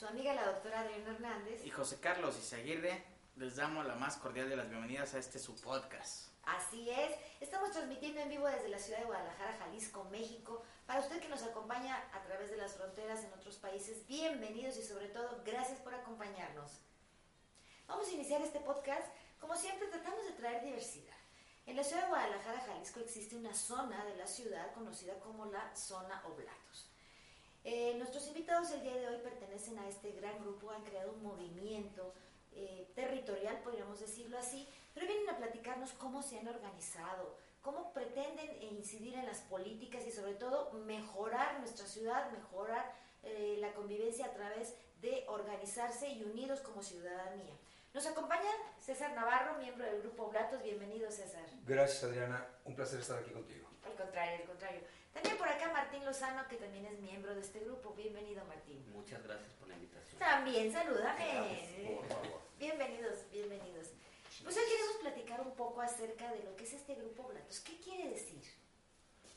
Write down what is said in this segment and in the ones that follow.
Su amiga la doctora Adriana Hernández. Y José Carlos Izaguirre, les damos la más cordial de las bienvenidas a este su podcast. Así es, estamos transmitiendo en vivo desde la ciudad de Guadalajara, Jalisco, México. Para usted que nos acompaña a través de las fronteras en otros países, bienvenidos y sobre todo gracias por acompañarnos. Vamos a iniciar este podcast, como siempre tratamos de traer diversidad. En la ciudad de Guadalajara, Jalisco, existe una zona de la ciudad conocida como la zona Oblatos. Eh, nuestros invitados el día de hoy pertenecen a este gran grupo, han creado un movimiento eh, territorial, podríamos decirlo así, pero vienen a platicarnos cómo se han organizado, cómo pretenden incidir en las políticas y sobre todo mejorar nuestra ciudad, mejorar eh, la convivencia a través de organizarse y unidos como ciudadanía. Nos acompaña César Navarro, miembro del Grupo Oblatos. Bienvenido, César. Gracias, Adriana. Un placer estar aquí contigo. Al contrario, al contrario. También por acá Martín Lozano, que también es miembro de este grupo. Bienvenido, Martín. Muchas gracias por la invitación. También, salúdame. por favor. Bienvenidos, bienvenidos. Pues hoy queremos platicar un poco acerca de lo que es este Grupo Oblatos. ¿Qué quiere decir?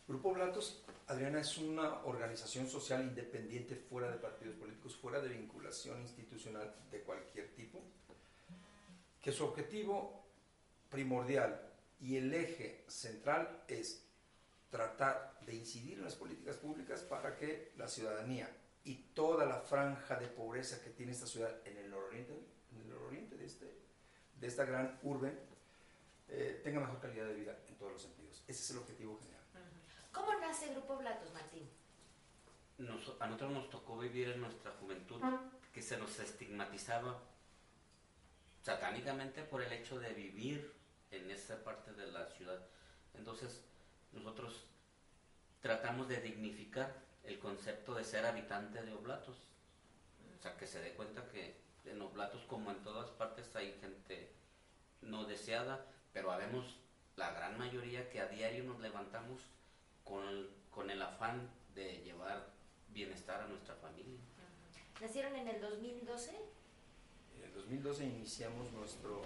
Grupo Oblatos, Adriana, es una organización social independiente fuera de partidos políticos, fuera de vinculación institucional de cualquier tipo que su objetivo primordial y el eje central es tratar incidir en las políticas públicas para que la ciudadanía y toda la franja de pobreza que tiene esta ciudad en el nororiente, en el nororiente de, este, de esta gran urbe eh, tenga mejor calidad de vida en todos los sentidos. Ese es el objetivo general. ¿Cómo nace el Grupo Blatos, Martín? a nosotros nos tocó vivir en nuestra juventud que se nos estigmatizaba satánicamente por el hecho de vivir en esa parte de la ciudad. Entonces, nosotros tratamos de dignificar el concepto de ser habitante de Oblatos. O sea, que se dé cuenta que en Oblatos, como en todas partes, hay gente no deseada, pero habemos la gran mayoría que a diario nos levantamos con el, con el afán de llevar bienestar a nuestra familia. ¿Nacieron en el 2012? En el 2012 iniciamos nuestro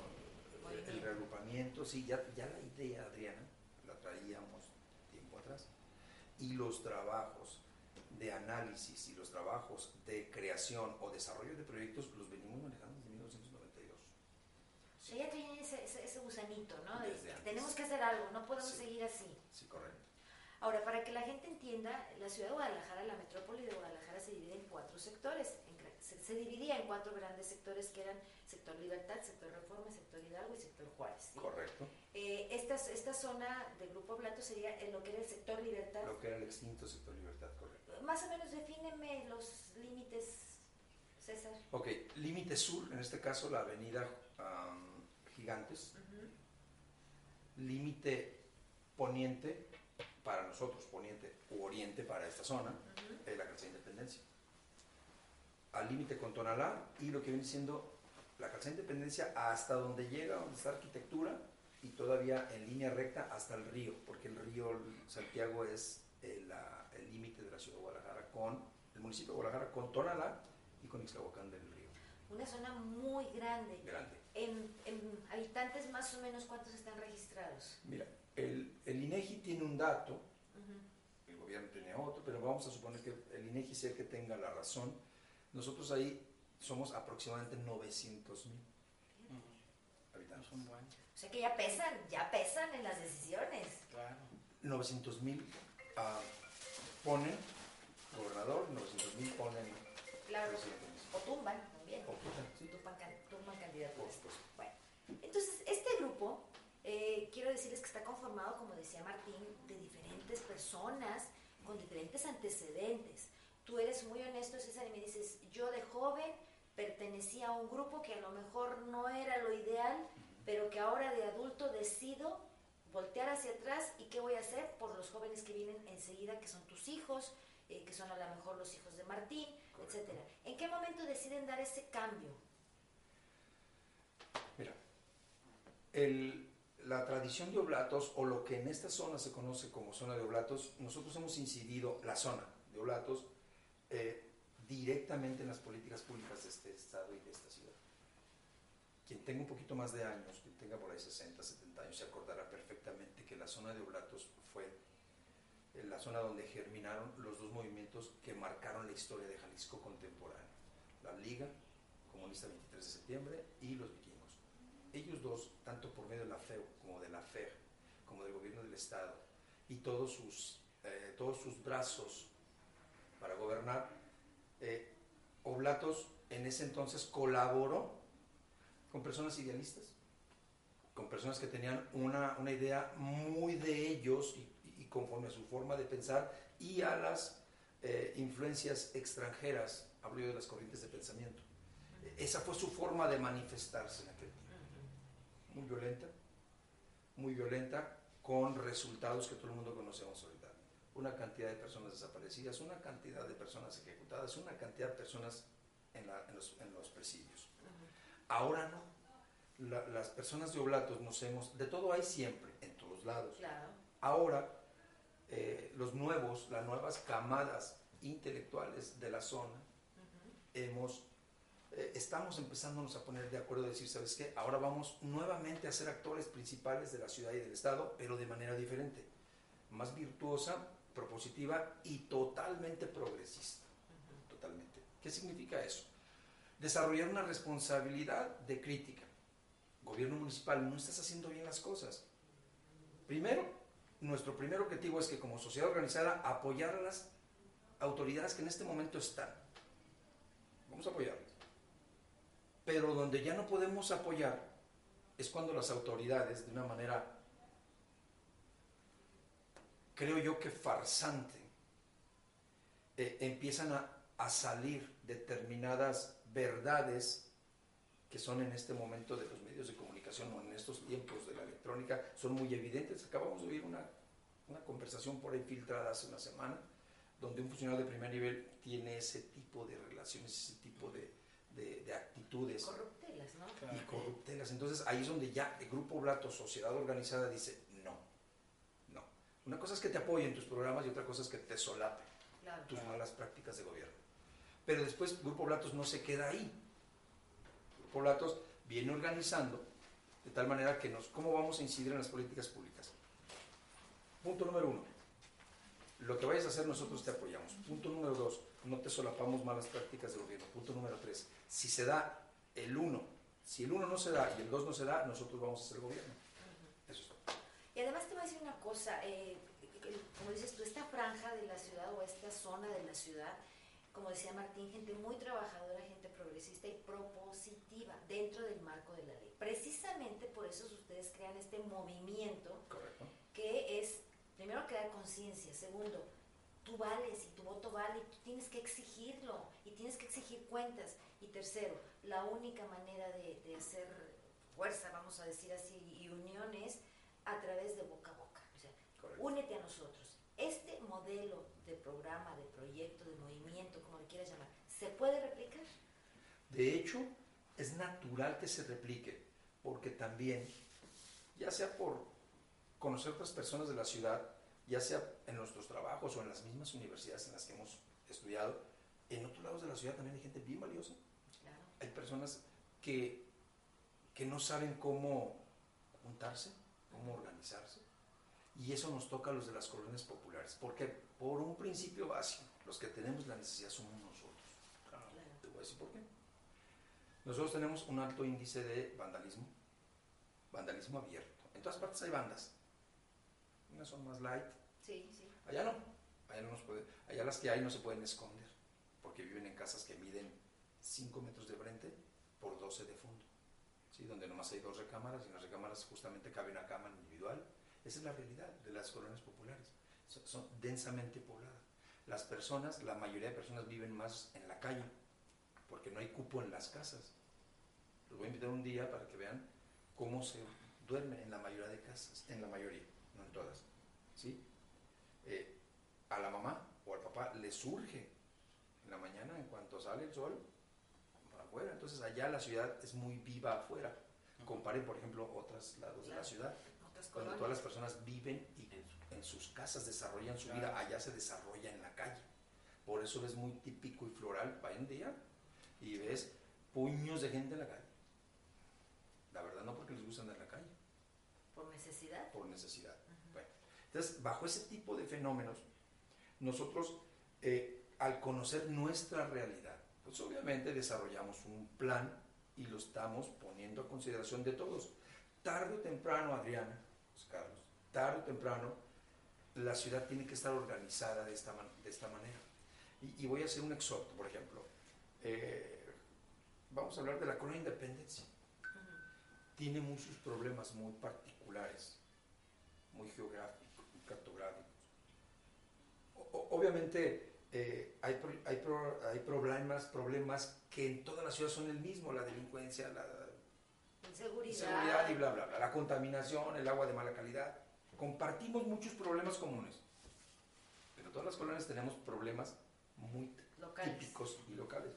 eh, el reagrupamiento, sí, ya, ya la idea, Adriana, la traíamos tiempo atrás, y los trabajos de análisis y los trabajos de creación o desarrollo de proyectos los venimos manejando desde 1992. Sí. ya tienen ese, ese, gusanito, ¿no? tenemos que hacer algo, no podemos seguir así. Sí, correcto. Ahora, para que la gente entienda, la ciudad de Guadalajara, la metrópoli de Guadalajara se divide en cuatro sectores, se, dividía en cuatro grandes sectores que eran sector Libertad, sector Reforma, sector Hidalgo y sector Juárez. Correcto. Eh, esta, esta zona del Grupo Blato sería en lo que era el sector Libertad. Lo que era el extinto sector Libertad, correcto. Más o menos defíneme los límites, César. Ok, límite sur, en este caso la avenida Gigantes. Límite poniente, para nosotros, poniente u oriente para esta zona, es la calzada Independencia al límite con Tonalá y lo que viene siendo la calzada Independencia hasta donde llega, donde está arquitectura y todavía en línea recta hasta el río, porque el río Santiago es el límite de la ciudad de Guadalajara con el municipio de Guadalajara con Tonalá y con Ixtlahuacán del río. Una zona muy grande. Grande. En, habitantes más o menos cuántos están registrados. Mira, el, el INEGI tiene un dato, el gobierno tiene otro, pero vamos a suponer que el INEGI sea el que tenga la razón nosotros ahí somos aproximadamente 900 mil habitantes. O sea que ya pesan, ya pesan en las decisiones. Claro. 900 mil uh, ponen gobernador, 900 mil ponen claro. O tumban también. O tumban, tumban, candidatos. Bueno, entonces este grupo, eh, quiero decirles que está conformado, como decía Martín, de diferentes personas con diferentes antecedentes tú eres muy honesto, César, y me dices, yo de joven pertenecía a un grupo que a lo mejor no era lo ideal, pero que ahora de adulto decido voltear hacia atrás y qué voy a hacer por los jóvenes que vienen enseguida, que son tus hijos, eh, que son a lo mejor los hijos de Martín, etcétera. ¿En qué momento deciden dar ese cambio? Mira, la tradición de Oblatos, o lo que en esta zona se conoce como zona de Oblatos, nosotros hemos incidido, la zona de Oblatos, eh, directamente en las políticas públicas de este estado y de esta ciudad. Quien tenga un poquito más de años, quien tenga por ahí 60, 70 años, se acordará perfectamente que la zona de Oblatos fue en la zona donde germinaron los dos movimientos que marcaron la historia de Jalisco contemporánea, la Liga Comunista 23 de septiembre y los vikingos. Ellos dos, tanto por medio de la FEU como de la FEG, como del gobierno del Estado, y todos sus, eh, todos sus brazos para gobernar, eh, Oblatos en ese entonces colaboró con personas idealistas, con personas que tenían una, una idea muy de ellos y, conforme a su forma de pensar y a las eh, influencias extranjeras, hablo yo de las corrientes de pensamiento. Esa fue su forma de manifestarse en aquel tiempo. Muy violenta, muy violenta, con resultados que todo el mundo conocemos ahorita. Una cantidad de personas desaparecidas, una cantidad de personas ejecutadas, una cantidad de personas en, la, en, los, en los, presidios. Ahora no. La, las personas de Oblatos nos hemos, de todo hay siempre, en todos lados. Claro. Ahora, eh, los nuevos, las nuevas camadas intelectuales de la zona, hemos eh, estamos empezándonos a poner de acuerdo, a decir, ¿sabes qué? Ahora vamos nuevamente a ser actores principales de la ciudad y del Estado, pero de manera diferente, más virtuosa, propositiva y totalmente progresista. Totalmente. ¿Qué significa eso? Desarrollar una responsabilidad de crítica. Gobierno municipal, no estás haciendo bien las cosas. Primero, nuestro primer objetivo es que como sociedad organizada apoyar a las autoridades que en este momento están. Vamos a apoyarlas. Pero donde ya no podemos apoyar es cuando las autoridades, de una manera, creo yo que farsante, eh, empiezan a, a, salir determinadas verdades que son en este momento de los medios de comunicación o en estos tiempos de la electrónica, son muy evidentes. Acabamos de oír una, una conversación por ahí filtrada hace una semana, donde un funcionario de primer nivel tiene ese tipo de relaciones, ese tipo de, de, de actitudes. Corruptelas, ¿no? Y corruptelas. Entonces ahí es donde ya el Grupo Blato, sociedad organizada, dice. Una cosa es que te apoyen tus programas y otra cosa es que te solape Claro. tus malas prácticas de gobierno. Pero después Grupo Blatos no se queda ahí. Grupo Blatos viene organizando de tal manera que nos, ¿cómo vamos a incidir en las políticas públicas? Punto número uno, lo que vayas a hacer nosotros te apoyamos. Punto número dos, no te solapamos malas prácticas de gobierno. Punto número tres, si se da el uno, si el uno no se da y el dos no se da, nosotros vamos a hacer gobierno. Y además te voy a decir una cosa, eh, como dices tú, esta franja de la ciudad o esta zona de la ciudad, como decía Martín, gente muy trabajadora, gente progresista y propositiva dentro del marco de la ley. Precisamente por eso ustedes crean este movimiento Correcto. que es, primero, crear conciencia, segundo, tú vales y tu voto vale y tú tienes que exigirlo y tienes que exigir cuentas. Y tercero, la única manera de, de hacer fuerza, vamos a decir así, y unión es a través de boca a boca. O sea, Correcto. únete a nosotros. Este modelo de programa, de proyecto, de movimiento, como le quieras llamar, ¿se puede replicar? De hecho, es natural que se replique, porque también, ya sea por conocer otras personas de la ciudad, ya sea en nuestros trabajos o en las mismas universidades en las que hemos estudiado, en otros lados de la ciudad también hay gente bien valiosa. Claro. Hay personas que, que no saben cómo juntarse, cómo organizarse. Y eso nos toca a los de las colonias populares, porque por un principio básico, los que tenemos la necesidad somos nosotros. Claro. Te voy a decir por qué. Nosotros tenemos un alto índice de vandalismo, vandalismo abierto. En todas partes hay bandas. Unas son más light, Sí, sí. allá no. Allá, no nos puede, allá las que hay no se pueden esconder, porque viven en casas que miden 5 metros de frente por 12 de fondo. ¿Sí? Donde nomás hay dos recámaras y en las recámaras justamente cabe una cama individual. Esa es la realidad de las colonias populares. Son, son densamente pobladas. Las personas, la mayoría de personas viven más en la calle, porque no hay cupo en las casas. Los voy a invitar un día para que vean cómo se duerme en la mayoría de casas, en la mayoría, no en todas. ¿sí? Eh, a la mamá o al papá le surge en la mañana, en cuanto sale el sol, afuera. Entonces allá la ciudad es muy viva afuera. Comparen, por ejemplo, otros lados de la Claro. ciudad, colonias. todas las personas viven y en sus casas desarrollan su vida, allá se desarrolla en la calle. Por eso es muy típico y floral, vaya un día y ves puños de gente en la calle. La verdad no porque les gusta andar en la calle, Por necesidad. por necesidad. Bueno, entonces, bajo ese tipo de fenómenos, nosotros, eh, al conocer nuestra realidad, pues obviamente desarrollamos un plan y lo estamos poniendo a consideración de todos. Tarde o temprano, Adriana, pues, Carlos, tarde o temprano, la ciudad tiene que estar organizada de esta, de esta manera. Y, y, voy a hacer un exhorto, por ejemplo. Eh, vamos a hablar de la colonia Independencia. Tiene muchos problemas muy particulares, muy geográficos, muy cartográficos. O, obviamente eh, hay, hay, hay, problemas, problemas que en toda la ciudad son el mismo, la delincuencia, la inseguridad. inseguridad y bla, bla, bla, la contaminación, el agua de mala calidad. Compartimos muchos problemas comunes, pero todas las colonias tenemos problemas muy locales. típicos y locales.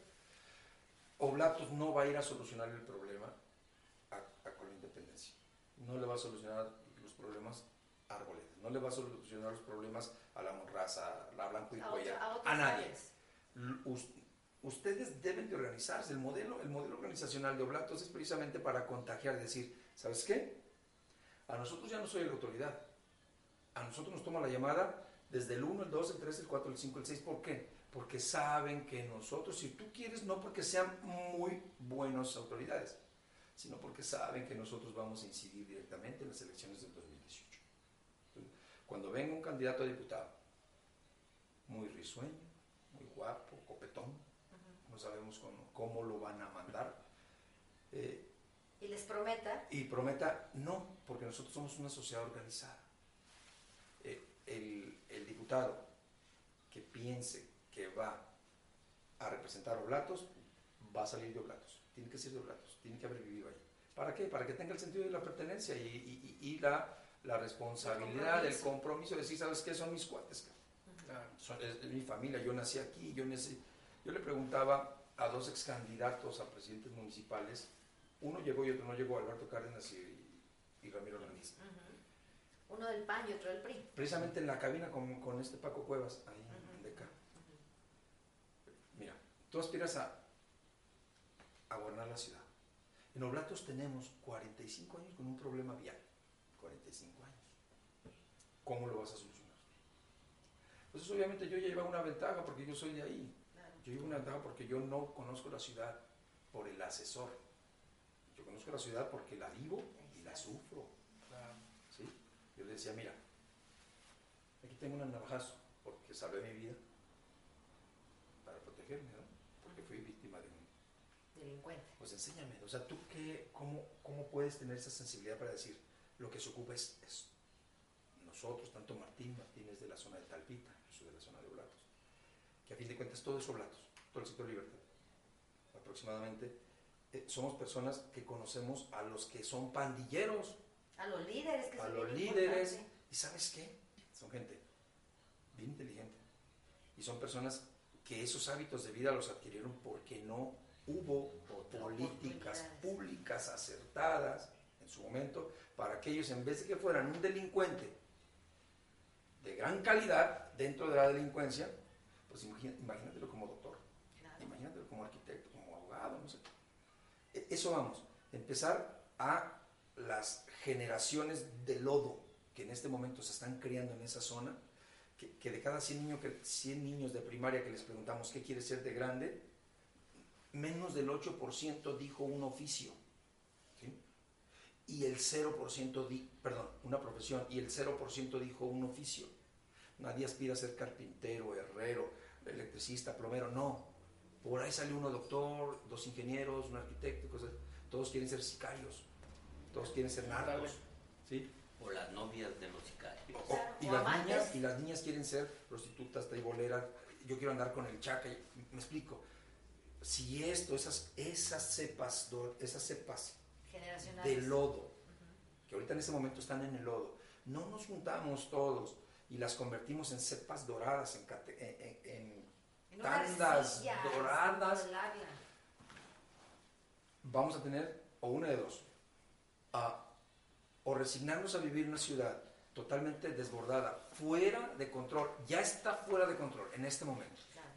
Oblatos no va a ir a solucionar el problema a, a con la independencia. No le va a solucionar los problemas No le va a solucionar los problemas a la Monraza, a la Blanco y A Cuellar, otra- a nadie. Ustedes deben de organizarse. El modelo, el modelo organizacional de Oblatos es precisamente para contagiar, decir, ¿sabes qué? A nosotros ya no soy la autoridad. A nosotros nos toma la llamada desde el 1, el 2, el 3, el 4, el 5, el 6. ¿Por qué? Porque saben que nosotros, si tú quieres, no porque sean muy buenas autoridades, sino porque saben que nosotros vamos a incidir directamente en las elecciones del 2018. Cuando venga un candidato a diputado, muy risueño, muy guapo, copetón, no sabemos cómo, cómo lo van a mandar, eh, Y les prometa. y prometa no, porque nosotros somos una sociedad organizada. Eh, el, el diputado que piense que va a representar Oblatos, va a salir de Oblatos. Tiene que ser de Oblatos, tiene que haber vivido ahí. ¿Para qué? Para que tenga el sentido de la pertenencia y, y- y- y la, la responsabilidad, El el compromiso de decir, ¿sabes qué? Son mis cuates. Son- es de mi familia, yo nací aquí, yo nací. Yo le preguntaba a dos ex candidatos a presidentes municipales, uno llegó y otro no llegó, Alberto Cárdenas y, y Ramiro Hernández. Ujú. Uno del PAN y otro del PRI. Precisamente en la cabina con, con este Paco Cuevas, ahí Ujú. en DECA. Mira, tú aspiras a, a gobernar la ciudad. En Oblatos tenemos 45 años con un problema vial. 45 años. ¿Cómo lo vas a solucionar? Pues obviamente yo llevaba una ventaja porque yo soy de ahí. Yo llevo una ventaja porque yo no conozco la ciudad por el asesor. Yo conozco la ciudad porque la vivo y la sufro. ¿sí? Yo le decía, mira, aquí tengo un navajazo porque salvé mi vida para protegerme, ¿no? Porque fui víctima de un... Delincuente. Pues enséñame, o sea, ¿tú qué, cómo, cómo puedes tener esa sensibilidad para decir lo que se ocupa es esto? Nosotros, tanto Martín, Martín es de la zona de Talpita, yo soy de la zona de Oblatos, que a fin de cuentas todo es Oblatos, todo el sector Libertad, aproximadamente. eh, somos personas que conocemos a los que son pandilleros, A los líderes, que a es los líderes. importante. ¿Y sabes qué? Son gente bien inteligente. Y son personas que esos hábitos de vida los adquirieron porque no hubo políticas públicas acertadas en su momento para que ellos, en vez de que fueran un delincuente de gran calidad dentro de la delincuencia, pues imagínatelo como doctor. Claro. Imagínatelo como arquitecto, como abogado, no sé. E- Eso vamos, empezar a las generaciones de lodo que en este momento se están criando en esa zona, que, que de cada 100, niños que, 100 niños de primaria que les preguntamos qué quiere ser de grande, menos del 8% dijo un oficio. Y el 0% di, perdón, una profesión, y el 0% dijo un oficio. Nadie aspira a ser carpintero, herrero, electricista, plomero, no. Por ahí sale uno doctor, dos ingenieros, un arquitecto, cosas. Todos quieren ser sicarios, todos quieren ser narcos. ¿sí? O las novias de los sicarios. O- y, las niñas, y las niñas quieren ser prostitutas, taiboleras. Yo quiero andar con el chaca. Me explico. Si esto, esas, esas cepas, esas cepas. De lodo, que ahorita en este momento están en el lodo, no nos juntamos todos y las convertimos en cepas doradas, en, tandas doradas. vamos a tener o una de dos. A- o resignarnos a vivir en una ciudad totalmente desbordada, fuera de control, ya está fuera de control en este momento, Claro.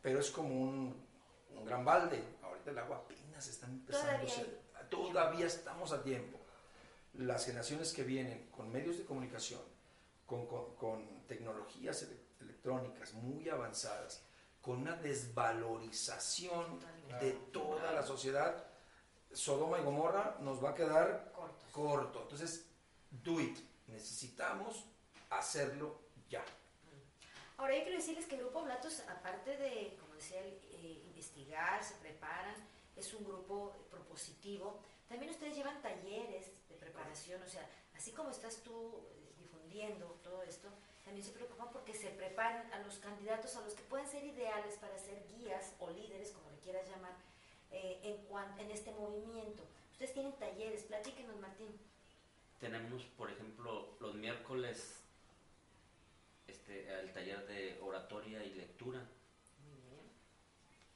pero es como un, un gran balde, ahorita el agua apenas está empezando, Todavía a ser- hay todavía estamos a tiempo. Las generaciones que vienen con medios de comunicación, con, con- con tecnologías ele- electrónicas muy avanzadas, con una desvalorización de toda la sociedad, Sodoma y Gomorra nos va a quedar Cortos. corto. Entonces, do it. Necesitamos hacerlo ya. Ahora, yo quiero decirles que el Grupo Blatos, aparte de, como decía eh, investigar, se preparan, es un grupo propositivo, también ustedes llevan talleres de preparación, o sea, así como estás tú eh, difundiendo todo esto, también se preocupan porque se preparan a los candidatos, a los que pueden ser ideales para ser guías o líderes, como le quieras llamar, eh, en, cuan- en este movimiento. Ustedes tienen talleres, platíquenos, Martín. Tenemos, por ejemplo, los miércoles este, el taller de oratoria y lectura. Muy bien.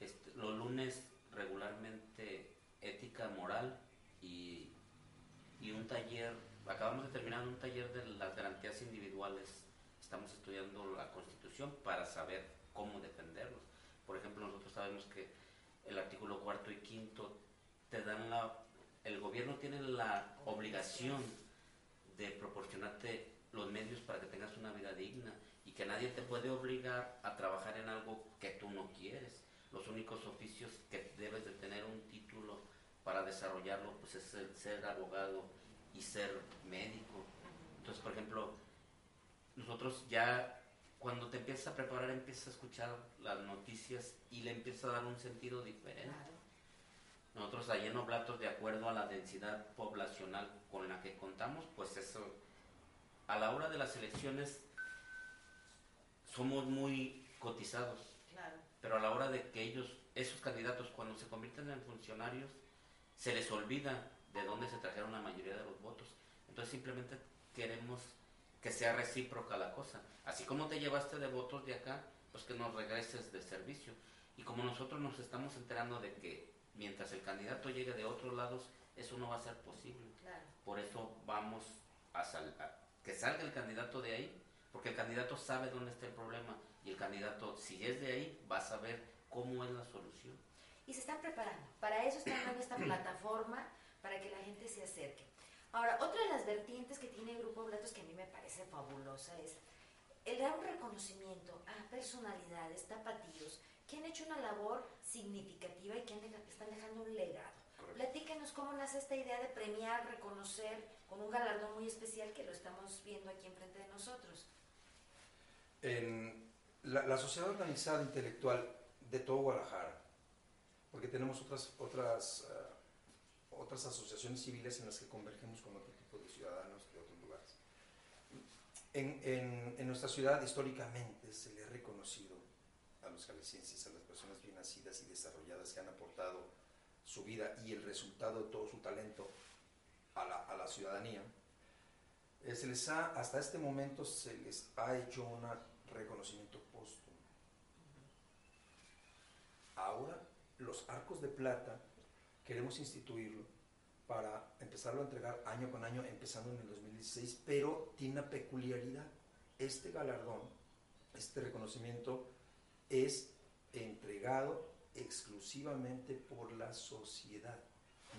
Este, los lunes regularmente ética moral y, y un taller, acabamos de terminar un taller de las garantías individuales. Estamos estudiando la constitución para saber cómo defenderlos. Por ejemplo, nosotros sabemos que el artículo cuarto y quinto te dan la, el gobierno tiene la obligación de proporcionarte los medios para que tengas una vida digna y que nadie te puede obligar a trabajar en algo que tú no quieres. Los únicos oficios que debes de tener un título para desarrollarlo pues es el ser abogado y ser médico. Entonces, por ejemplo, nosotros ya cuando te empiezas a preparar empiezas a escuchar las noticias y le empiezas a dar un sentido diferente. Nosotros ahí en Oblatos, de acuerdo a la densidad poblacional con la que contamos, pues eso, a la hora de las elecciones somos muy cotizados. Pero a la hora de que ellos, esos candidatos, cuando se convierten en funcionarios, se les olvida de dónde se trajeron la mayoría de los votos. Entonces simplemente queremos que sea recíproca la cosa. Así como te llevaste de votos de acá, pues que nos regreses de servicio. Y como nosotros nos estamos enterando de que mientras el candidato llegue de otros lados, eso no va a ser posible. Claro. Por eso vamos a, sal- a que salga el candidato de ahí, porque el candidato sabe dónde está el problema y el candidato, si es de ahí, va a saber cómo es la solución. y se están preparando. Para eso están dando esta plataforma para que la gente se acerque. Ahora, otra de las vertientes que tiene el Grupo Blatos que a mí me parece fabulosa es el dar un reconocimiento a personalidades, tapatíos, que han hecho una labor significativa y que están dejando un legado. Correcto. Platíquenos cómo nace esta idea de premiar, reconocer con un galardón muy especial que lo estamos viendo aquí enfrente de nosotros. En la, sociedad organizada intelectual de todo Guadalajara, porque tenemos otras, otras, eh, otras asociaciones civiles en las que convergemos con otro tipo de ciudadanos de otros lugares. En, en- en nuestra ciudad históricamente se le ha reconocido a los jaliscienses, a las personas bien nacidas y desarrolladas que han aportado su vida y el resultado de todo su talento a la, a la ciudadanía. Eh, se les ha, hasta este momento se les ha hecho un reconocimiento Ahora los arcos de plata queremos instituirlo para empezarlo a entregar año con año, empezando en el 2016, pero tiene una peculiaridad. Este galardón, este reconocimiento es entregado exclusivamente por la sociedad.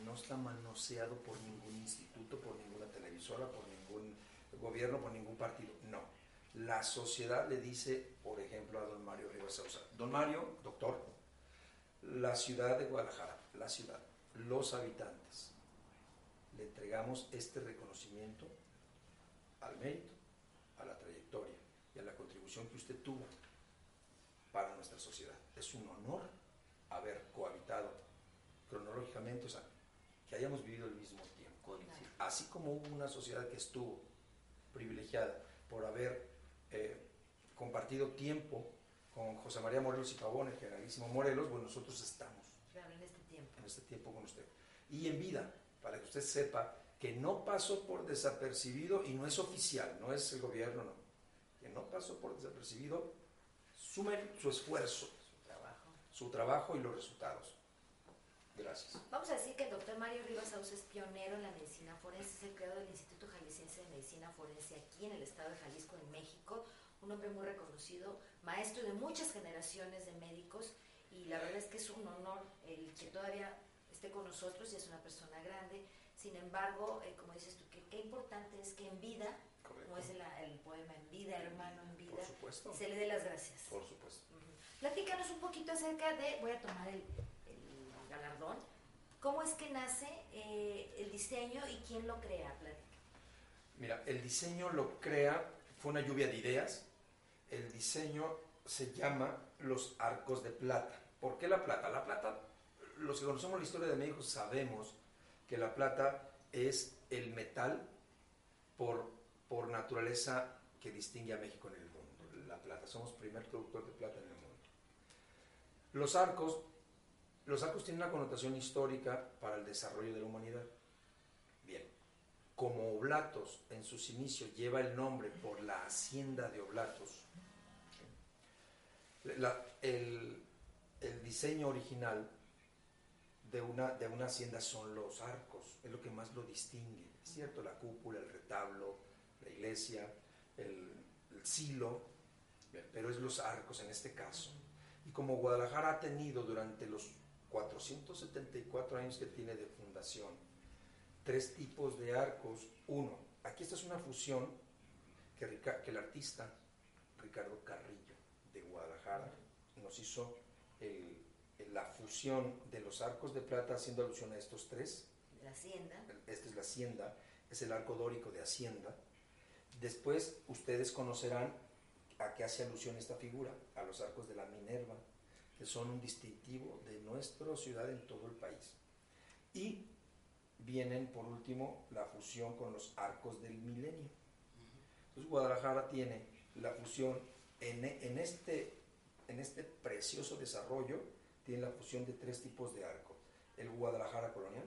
No está manoseado por ningún instituto, por ninguna televisora, por ningún gobierno, por ningún partido. No. La sociedad le dice, por ejemplo, a don Mario Rivas Sousa, don Mario, doctor, la ciudad de Guadalajara, la ciudad, los habitantes, le entregamos este reconocimiento al mérito, a la trayectoria y a la contribución que usted tuvo para nuestra sociedad. Es un honor haber cohabitado cronológicamente, o sea, que hayamos vivido el mismo tiempo. Así como hubo una sociedad que estuvo privilegiada por haber eh, compartido tiempo con José María Morelos y Pavón, el generalísimo Morelos, bueno, nosotros estamos Claro, en este tiempo. en este tiempo con usted. Y en vida, para que usted sepa que no pasó por desapercibido y no es oficial, no es el gobierno, no. Que no pasó por desapercibido su, mérito, su esfuerzo, Su trabajo. su trabajo y los resultados. Gracias. Vamos a decir que el doctor Mario Rivas Sauce es pionero en la medicina forense, es el creador del Instituto Jalisciense de Medicina Forense aquí en el estado de Jalisco, en México, un hombre muy reconocido, maestro de muchas generaciones de médicos y la verdad es que es un honor el que todavía esté con nosotros y es una persona grande. Sin embargo, eh, como dices tú, qué, importante es que en vida como es el, el poema En vida, hermano, en vida, se le dé las gracias. Por supuesto. Platícanos un poquito acerca de, voy a tomar el, el galardón, cómo es que nace eh, el diseño y quién lo crea, Platica. Mira, el diseño lo crea, fue una lluvia de ideas. El diseño se llama los arcos de plata. ¿Por qué la plata? La plata, los que conocemos la historia de México sabemos que la plata es el metal por, por naturaleza que distingue a México en el mundo. La plata, somos primer productor de plata en el mundo. Los arcos, los arcos tienen una connotación histórica para el desarrollo de la humanidad. Bien, como Oblatos en sus inicios lleva el nombre por la hacienda de Oblatos, el, el diseño original de una, de una hacienda son los arcos, es lo que más lo distingue, cierto, la cúpula, el retablo, la iglesia, el, silo, pero es los arcos en este caso. Y como Guadalajara ha tenido durante los 474 años que tiene de fundación, tres tipos de arcos. Uno, aquí esta es una fusión que, el artista Ricardo Carrillo Guadalajara nos hizo el- el- la fusión de los arcos de plata haciendo alusión a estos tres. La hacienda. Esta es la hacienda, es el arco dórico de hacienda. Después ustedes conocerán a qué hace alusión esta figura, a los arcos de la Minerva, que son un distintivo de nuestra ciudad en todo el país. Y vienen por último la fusión con los arcos del milenio. Entonces Guadalajara tiene la fusión en, en este, en este precioso desarrollo, tiene la fusión de tres tipos de arco. El Guadalajara colonial,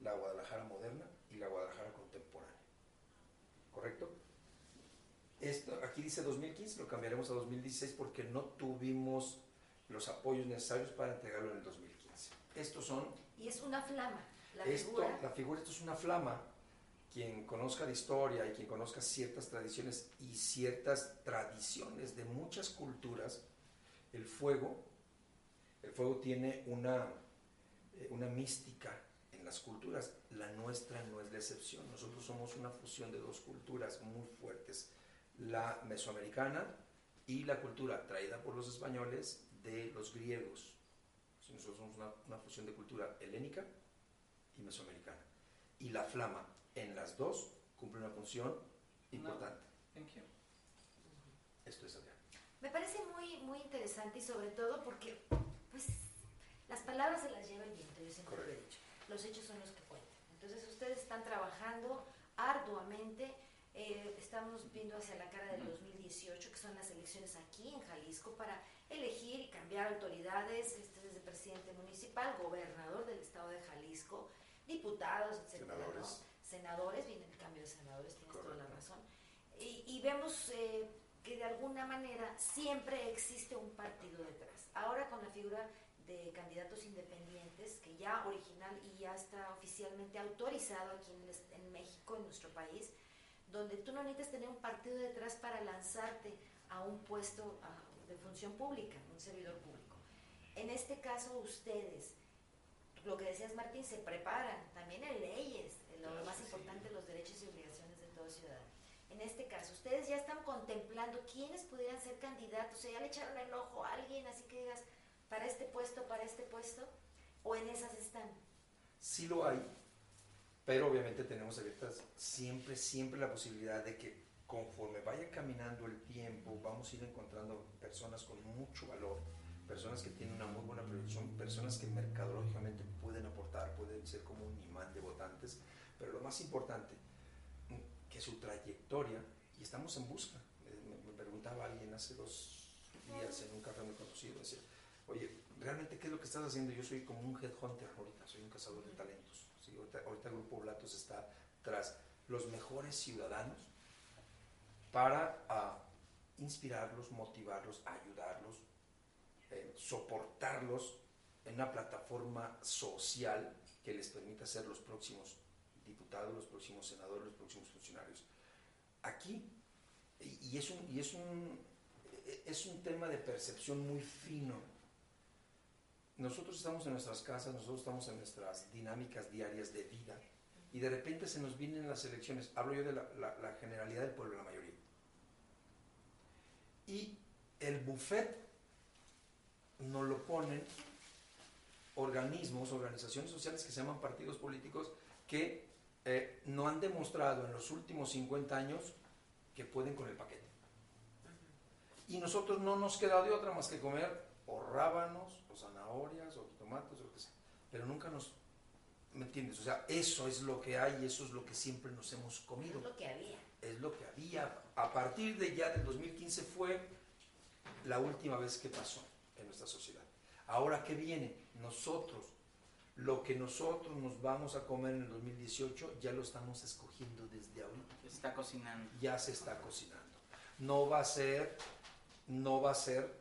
la Guadalajara moderna y la Guadalajara contemporánea. ¿Correcto? Esto, aquí dice 2015, lo cambiaremos a 2016 porque no tuvimos los apoyos necesarios para entregarlo en el 2015. Estos son Y es una flama. La esto, figura. la figura, esto es una flama. Quien conozca de historia y quien conozca ciertas tradiciones y ciertas tradiciones de muchas culturas, el fuego, el fuego tiene una, eh, una mística en las culturas. La nuestra no es la excepción. Nosotros somos una fusión de dos culturas muy fuertes. La mesoamericana y la cultura traída por los españoles de los griegos. Nosotros somos una, una fusión de cultura helénica y mesoamericana. Y la flama en las dos cumple una función importante. Esto es Adrián. Me parece muy, muy interesante y sobre todo porque, pues, las palabras se las lleva el viento, yo siempre lo he dicho. Los hechos son los que cuentan. Entonces, ustedes están trabajando arduamente. eh, estamos viendo hacia la cara del 2018, que son las elecciones aquí en Jalisco, para elegir y cambiar autoridades, este, desde presidente municipal, gobernador del estado de Jalisco, diputados, etcétera, ¿no? Senadores. Viene el cambio de senadores, tienes toda la razón. Y, y vemos eh, que de alguna manera siempre existe un partido detrás. Ahora con la figura de candidatos independientes, que ya original y ya está oficialmente autorizado aquí en, México, en nuestro país, donde tú no necesitas tener un partido detrás para lanzarte a un puesto a- de función pública, un servidor público. En este caso, ustedes, lo que decías Martín, se preparan también en leyes, en lo más importante, los derechos y obligaciones de todo ciudadano. En este caso, ustedes ya están contemplando quiénes pudieran ser candidatos, o sea, ya le echaron el ojo a alguien, así que digas, para este puesto, para este puesto, o en esas están. Sí lo hay, pero obviamente tenemos abiertas siempre, siempre la posibilidad de que conforme vaya caminando el tiempo, vamos a ir encontrando personas con mucho valor, personas que tienen una muy buena proyección, personas que mercadológicamente pueden aportar, pueden ser como un imán de votantes, pero lo más importante, que su trayectoria, y estamos en busca, eh, me, preguntaba alguien hace dos días en un café muy conocido, decía, oye, ¿realmente qué es lo que estás haciendo? Yo soy como un headhunter ahorita, soy un cazador de talentos. ahorita el Grupo Blatos está tras los mejores ciudadanos para ah, inspirarlos, motivarlos, ayudarlos, eh, soportarlos en una plataforma social que les permita ser los próximos diputados, los próximos senadores, los próximos funcionarios. Aquí, y, es, un, y es, un, eh, es un tema de percepción muy fino. Nosotros estamos en nuestras casas, nosotros estamos en nuestras dinámicas diarias de vida y de repente se nos vienen las elecciones. Hablo yo de la- la generalidad del pueblo, la mayoría. Y el buffet nos lo ponen organismos, organizaciones sociales que se llaman partidos políticos que eh, no han demostrado en los últimos 50 años que pueden con el paquete. Y nosotros no nos queda de otra más que comer o rábanos, o zanahorias, o tomates, o lo que sea. Pero nunca nos... ¿Me entiendes? O sea, eso es lo que hay, eso es lo que siempre nos hemos comido. Es lo que había. Es lo que había. A partir de ya del 2015 fue la última vez que pasó en nuestra sociedad. Ahora, ¿qué viene? Nosotros, lo que nosotros nos vamos a comer en el 2018, ya lo estamos escogiendo desde ahorita Se está cocinando. ya se está cocinando. No va a ser, no va a ser,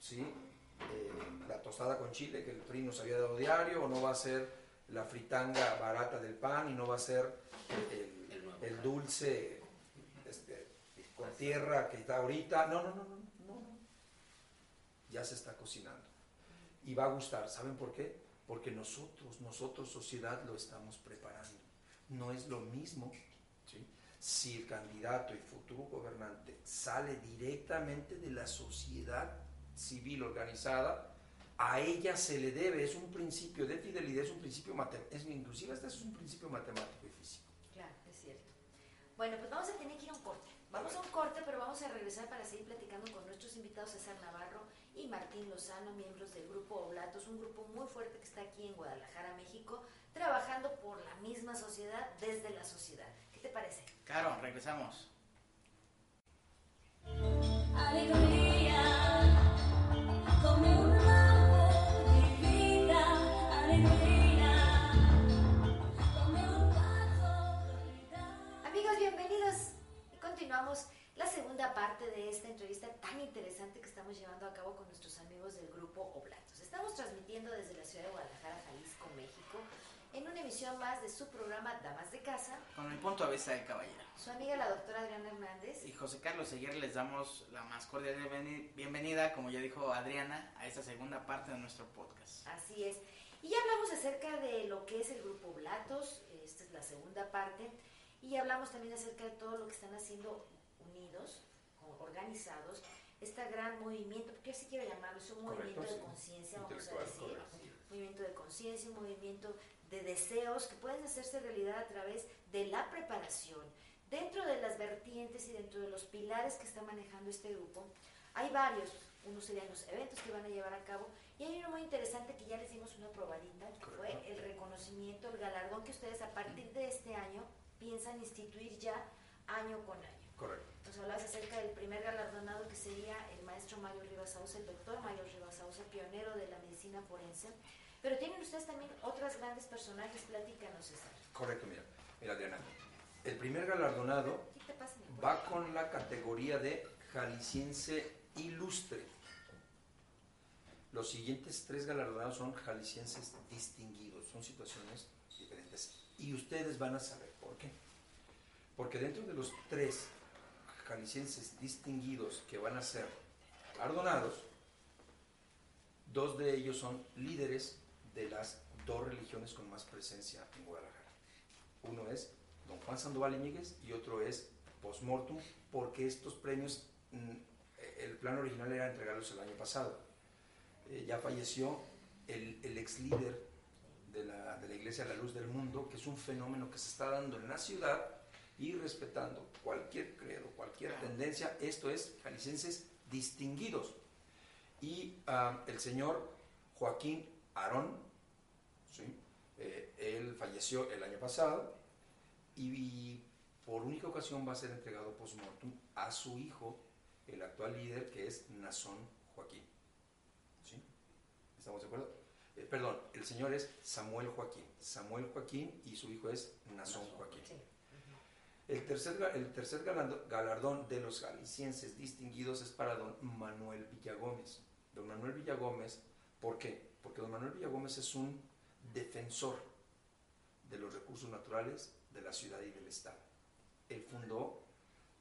¿sí? Eh, la tostada con chile que el PRI nos había dado diario, o no va a ser la fritanga barata del pan, y no va a ser el, El dulce este, con tierra que está ahorita. No, no, no, no, no. Ya se está cocinando. Y va a gustar. ¿Saben por qué? Porque nosotros, nosotros sociedad, lo estamos preparando. No es lo mismo ¿sí? si el candidato y futuro gobernante sale directamente de la sociedad civil organizada, a ella se le debe, es un principio de fidelidad, es un principio matemático, inclusive este es un principio matemático y físico. Claro, es cierto. Bueno, pues vamos a tener que ir a un corte. Vamos a un corte, pero vamos a regresar para seguir platicando con nuestros invitados César Navarro y Martín Lozano, miembros del grupo Oblatos, un grupo muy fuerte que está aquí en Guadalajara, México, trabajando por la misma sociedad desde la sociedad. ¿Qué te parece? Claro, regresamos. Alegría, como como un paso Amigos, bienvenidos. Y continuamos segunda parte de esta entrevista tan interesante que estamos llevando a cabo con nuestros amigos del grupo Oblatos. Estamos transmitiendo desde la ciudad de Guadalajara, Jalisco, México, en una emisión más de su programa Damas de Casa. Con el punto de vista de caballero. Su amiga la doctora Adriana Hernández. Y José Carlos Seguer les damos la más cordial bienveni- bienvenida, como ya dijo Adriana, a esta segunda parte de nuestro podcast. Así es. Y ya hablamos acerca de lo que es el grupo Blatos, esta es la segunda parte, y hablamos también acerca de todo lo que están haciendo unidos, organizados, este gran movimiento, porque así quiero llamarlo, es un Correcto, movimiento de conciencia, vamos a decir, movimiento de conciencia, un movimiento de deseos que pueden hacerse realidad a través de la preparación. Dentro de las vertientes y dentro de los pilares que está manejando este grupo, hay varios. Unos serían los eventos que van a llevar a cabo. Y hay uno muy interesante que ya les dimos una probadita, que fue el reconocimiento, el galardón que ustedes a partir de este año piensan instituir ya año con año. Correcto. Nos hablabas acerca del primer galardonado que sería el maestro Mario Rivas Sauce, el doctor Mario Rivas Sauce, pionero de la medicina forense. Pero tienen ustedes también otras grandes personajes, platícanos, César. Correcto, mira. Mira, Adriana. El primer galardonado ¿Qué te pasa? va con la categoría de jalisciense ilustre. Los siguientes tres galardonados son jaliscienses distinguidos, son situaciones diferentes. Y ustedes van a saber por qué. Porque dentro de los tres jaliscienses distinguidos que van a ser galardonados, dos de ellos son líderes de las dos religiones con más presencia en Guadalajara. Uno es don Juan Sandoval Iñiguez y otro es Postmortum, porque estos premios, mm, el plan original era entregarlos el año pasado. Eh, ya falleció el, ex líder de la, de la Iglesia La Luz del Mundo, que es un fenómeno que se está dando en la ciudad y respetando cualquier credo, cualquier Claro. tendencia. Esto es jaliscienses distinguidos. Y ah, el señor Joaquín Arón, ¿sí? Eh, él falleció el año pasado y, y por única ocasión va a ser entregado post-mortem a su hijo, el actual líder, que es Nazón Joaquín. ¿Sí? ¿Estamos de acuerdo? Eh, perdón, el señor es Samuel Joaquín. Samuel Joaquín y su hijo es Nazón Joaquín. Sí. El tercer, el galardón de los jaliscienses distinguidos es para don Manuel Villagómez. Don Manuel Villagómez, ¿por qué? Porque don Manuel Villagómez es un defensor de los recursos naturales de la ciudad y del estado. Él fundó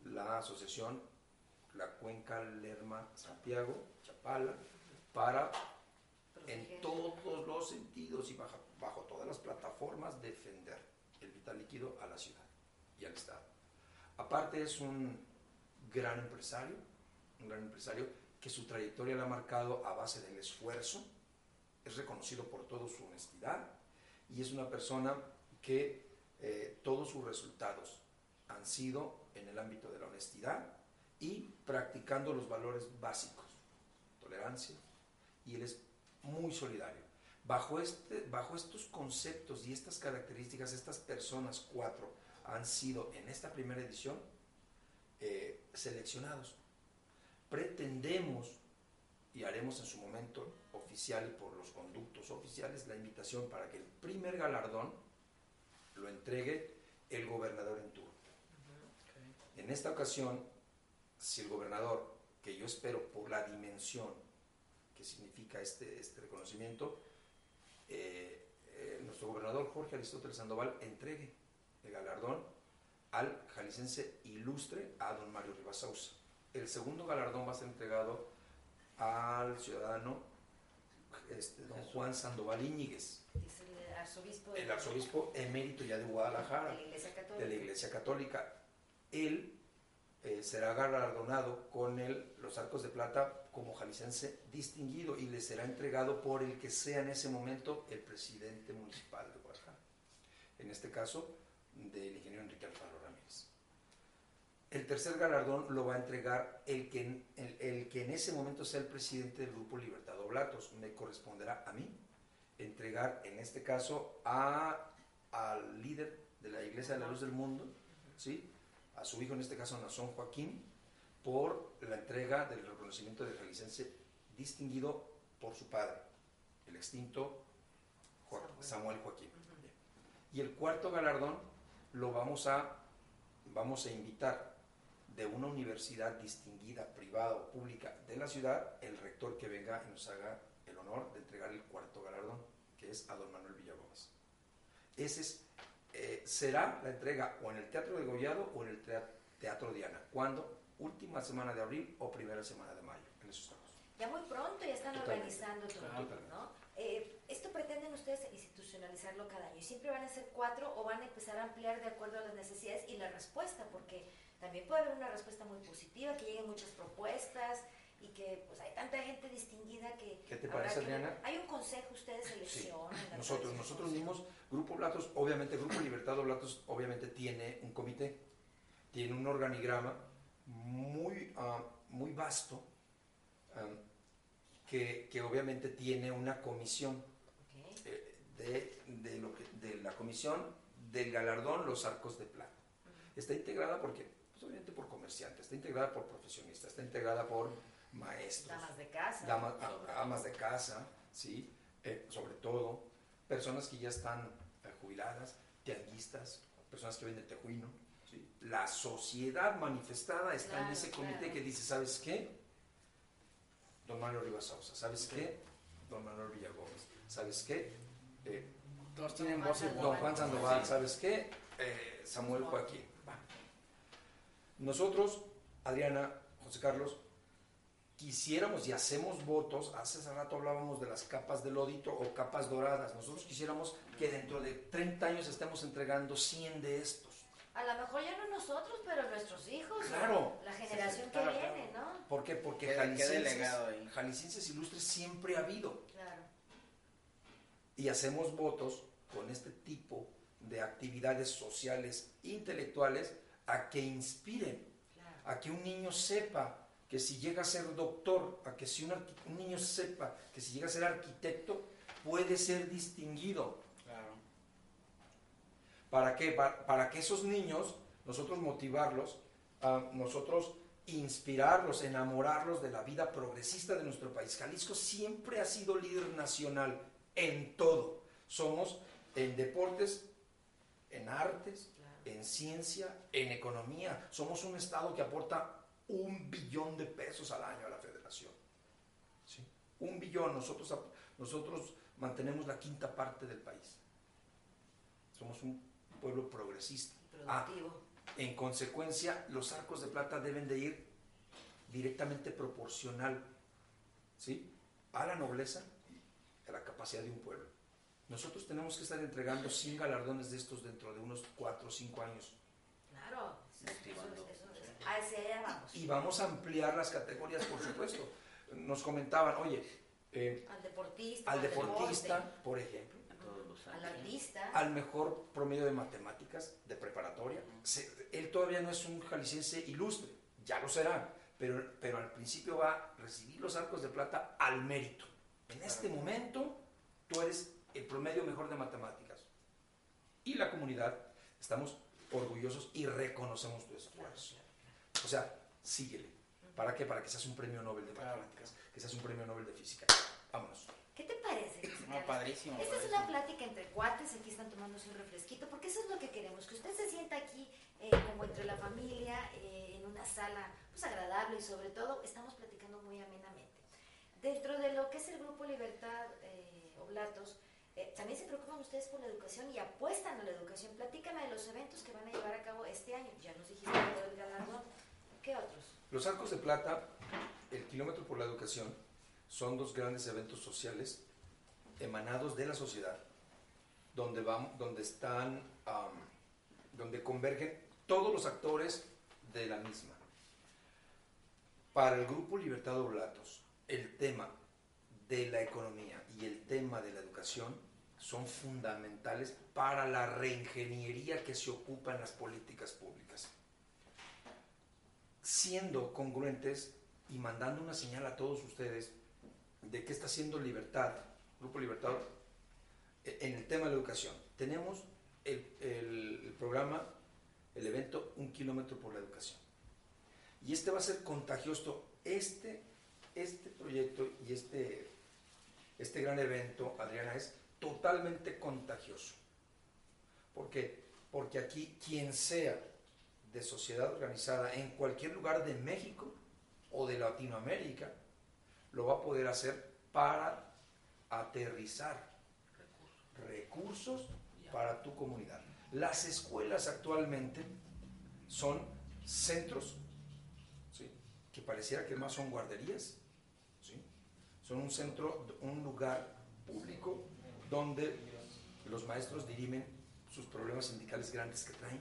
la asociación La Cuenca Lerma Santiago, Chapala, para en todos los sentidos y bajo, bajo todas las plataformas defender el vital líquido Aparte es un gran empresario, un gran empresario que su trayectoria la ha marcado a base del esfuerzo, es reconocido por toda su honestidad y es una persona que eh, todos sus resultados han sido en el ámbito de la honestidad y practicando los valores básicos, tolerancia, y él es muy solidario. Bajo, este, bajo estos conceptos y estas características, estas personas, cuatro, han sido en esta primera edición eh, seleccionados. Pretendemos, y haremos en su momento oficial y por los conductos oficiales, la invitación para que el primer galardón lo entregue el gobernador en turno. En esta ocasión, si el gobernador, que yo espero por la dimensión que significa este, este reconocimiento, eh, eh, nuestro gobernador Jorge Aristóteles Sandoval entregue el galardón al jalisciense ilustre a don Mario Rivasausa. El segundo galardón va a ser entregado al ciudadano este, don Juan Sandoval Íñiguez, Es el arzobispo de, el arzobispo emérito ya de Guadalajara de la Iglesia Católica. Él eh, será galardonado con el, los arcos de plata como jalisciense distinguido y le será entregado por el que sea en ese momento el presidente municipal de Guadalajara. En este caso, del ingeniero Enrique Alfaro Ramírez. El tercer galardón lo va a entregar el que, en- el, el que en ese momento sea el presidente del Grupo Libertad Oblatos. Me corresponderá a mí entregar, en este caso, a, al líder de la Iglesia de la Luz del Mundo, ¿sí? a su hijo, en este caso, Nazón Joaquín, por la entrega del reconocimiento de jalisciense distinguido por su padre, el extinto Samuel Joaquín. Y el cuarto galardón lo vamos a, vamos a invitar de una universidad distinguida, privada o pública de la ciudad, el rector que venga y nos haga el honor de entregar el cuarto galardón, que es a don Manuel Villagómez. Ese es, eh, será la entrega o en el Teatro de Gollado o en el Tea- Teatro Diana. ¿Cuándo? Última semana de abril o primera semana de mayo. En eso estamos. Ya muy pronto ya están Totalmente. organizando todo, Totalmente. ¿no? Eh, ¿Esto pretenden ustedes institucionalizarlo cada año? ¿Y siempre van a ser cuatro o van a empezar a ampliar de acuerdo a las necesidades y la respuesta? Porque también puede haber una respuesta muy positiva, que lleguen muchas propuestas y que pues hay tanta gente distinguida que... ¿Qué te parece, Adriana? ¿Hay un consejo ustedes Sí, seleccionan? nosotros, nosotros mismos, Grupo Blatos, obviamente, Grupo Libertad Blatos, obviamente tiene un comité, tiene un organigrama muy, ah, muy vasto, ah, que, que obviamente tiene una comisión de, de lo que, de la comisión del galardón Los Arcos de Plata. Está integrada porque, pues obviamente por comerciantes, está integrada por profesionistas, está integrada por maestros, Damas de casa. damas, amas de casa, ¿sí? Eh, sobre todo, personas que ya están eh, jubiladas, tianguistas, personas que venden tejuino. ¿sí? La sociedad manifestada está en ese comité claro. que dice, ¿sabes qué? Don Manuel Rivas Sousa, ¿sabes qué? Don Manuel Villagómez, ¿sabes qué? Eh, Todos tienen voz y. Don. Juan Sandoval, ¿sabes qué? Eh, Samuel Joaquín. Va. Nosotros, Adriana, José Carlos, quisiéramos y hacemos votos, hace hace rato hablábamos de las capas de lodito o capas doradas, nosotros quisiéramos que dentro de 30 años estemos entregando 100 de estos. A lo mejor ya no nosotros, pero nuestros hijos. Claro. La generación sí, que claro, viene, ¿no? ¿Por qué? Porque ahí. jaliscienses ilustres siempre ha habido. Claro. Y hacemos votos con este tipo de actividades sociales, intelectuales, a que inspiren, Claro. a que un niño sepa que si llega a ser doctor, a que si un, niño sepa que si llega a ser arquitecto, puede ser distinguido. Claro. ¿Para qué? Pa- Para, que esos niños, nosotros motivarlos, a nosotros inspirarlos, enamorarlos de la vida progresista de nuestro país. Jalisco siempre ha sido líder nacional en todo. Somos en deportes, en artes, en ciencia, en economía. Somos un estado que aporta un billón de pesos al año a la federación. ¿Sí? Un billón. Nosotros, nosotros mantenemos la quinta parte del país. Somos un pueblo progresista. Ah, en consecuencia, los arcos de plata deben de ir directamente proporcional ¿sí? a la nobleza la capacidad de un pueblo. Nosotros tenemos que estar entregando 100 galardones de estos dentro de unos 4 o 5 años. Claro, motivando. Eso- eso- eso- allá vamos. Y vamos a ampliar las categorías, por supuesto. Nos comentaban, oye, eh, Al deportista, al deporte, deportista, por ejemplo, al artista. al mejor promedio de matemáticas de preparatoria. Se- él todavía no es un jalisciense ilustre, ya lo será, pero, pero al principio va a recibir los arcos de plata al mérito. En este momento, tú eres el promedio mejor de matemáticas. Y la comunidad, estamos orgullosos y reconocemos tu esfuerzo. O sea, síguele. ¿Para qué? Para que seas un premio Nobel de matemáticas, que seas un premio Nobel de física. Vámonos. ¿Qué te parece? No, Carlos? padrísimo. Esta es una plática entre cuates, aquí están tomándose un refresquito, porque eso es lo que queremos, que usted se sienta aquí eh, como entre la familia, eh, en una sala pues agradable y sobre todo estamos platicando muy amenamente. Dentro de lo que es el Grupo Libertad eh, Oblatos, eh, también se preocupan ustedes por la educación y apuestan a la educación. Platícame de los eventos que van a llevar a cabo este año. Ya nos dijiste del galardón. ¿Qué otros? Los Arcos de Plata, el Kilómetro por la Educación, son dos grandes eventos sociales emanados de la sociedad, donde, van, donde están, donde convergen todos los actores de la misma. Para el Grupo Libertad Oblatos, el tema de la economía y el tema de la educación son fundamentales para la reingeniería que se ocupa en las políticas públicas siendo congruentes y mandando una señal a todos ustedes de qué está haciendo Libertad, Grupo Libertad, eh, en el tema de la educación. Tenemos el, el- el programa, el evento Un Kilómetro por la Educación. Y este va a ser contagioso. Este, este proyecto y este, este gran evento, Adriana, es totalmente contagioso. ¿Por qué? Porque aquí quien sea de sociedad organizada en cualquier lugar de México o de Latinoamérica lo va a poder hacer para aterrizar recursos para tu comunidad. Las escuelas actualmente son centros que pareciera que más son guarderías. Son un centro, un lugar público donde los maestros dirimen sus problemas sindicales grandes que traen,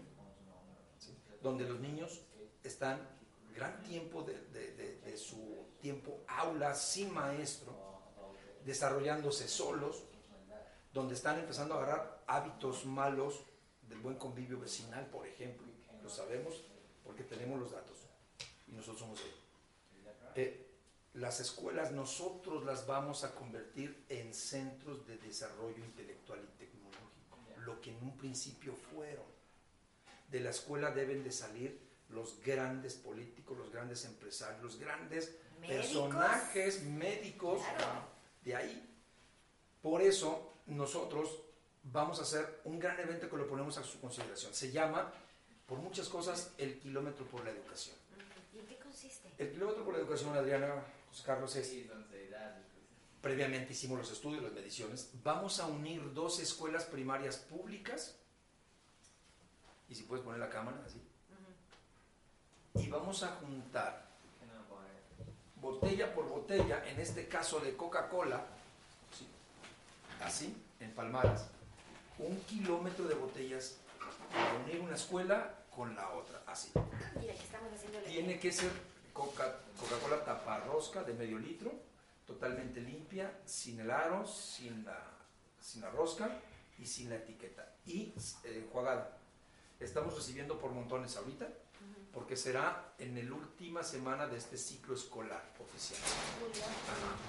donde los niños están gran tiempo de, de- su tiempo aula sin maestro, desarrollándose solos, donde están empezando a agarrar hábitos malos del buen convivio vecinal, por ejemplo. Lo sabemos porque tenemos los datos y nosotros somos ellos. Eh, las escuelas nosotros las vamos a convertir en centros de desarrollo intelectual y tecnológico, lo que en un principio fueron. De la escuela deben de salir los grandes políticos, los grandes empresarios, los grandes ¿Médicos? personajes médicos Claro. de ahí. Por eso nosotros vamos a hacer un gran evento que lo ponemos a su consideración. Se llama, por muchas cosas, el kilómetro por la educación. ¿Y en qué consiste? El kilómetro por la educación, Adriana, Carlos, es previamente hicimos los estudios, las mediciones. Vamos a unir dos escuelas primarias públicas. Y si puedes poner la cámara así. Y vamos a juntar botella por botella, en este caso de Coca-Cola, ¿sí? así, en palmadas, un kilómetro de botellas para unir una escuela con la otra, así. Mira, aquí estamos Tiene que ser Coca- Coca-Cola taparrosca de medio litro, totalmente limpia, sin el aro, sin la, sin la rosca y sin la etiqueta. Y eh, enjuagada. Estamos recibiendo por montones ahorita, porque será en la última semana de este ciclo escolar oficial.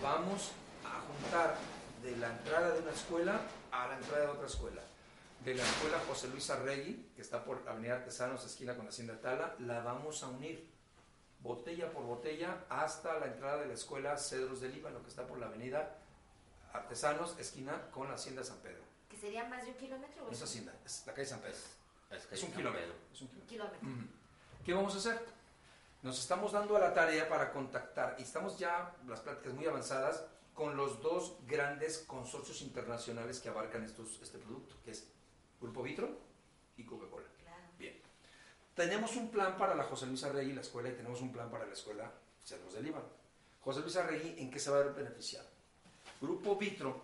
Vamos a juntar de la entrada de una escuela a la entrada de otra escuela. De la escuela José Luis Arregui, que está por Avenida Artesanos, esquina con Hacienda Tala, la vamos a unir botella por botella hasta la entrada de la escuela Cedros del Líbano, que está por la Avenida Artesanos, esquina con la Hacienda San Pedro. ¿Que sería más de un kilómetro No es Hacienda, es la calle San Pedro. Es, que Es un kilómetro. Es un kilómetro. ¿Qué vamos a hacer? Nos estamos dando a la tarea para contactar y estamos ya, las pláticas muy avanzadas, con los dos grandes consorcios internacionales que abarcan estos, este producto, que es Grupo Vitro y Coca-Cola. Tenemos un plan para la José Luis Arregui, la escuela, y tenemos un plan para la escuela Cerros del Líbano. José Luis Arregui, ¿en qué se va a ver beneficiado? Grupo Vitro,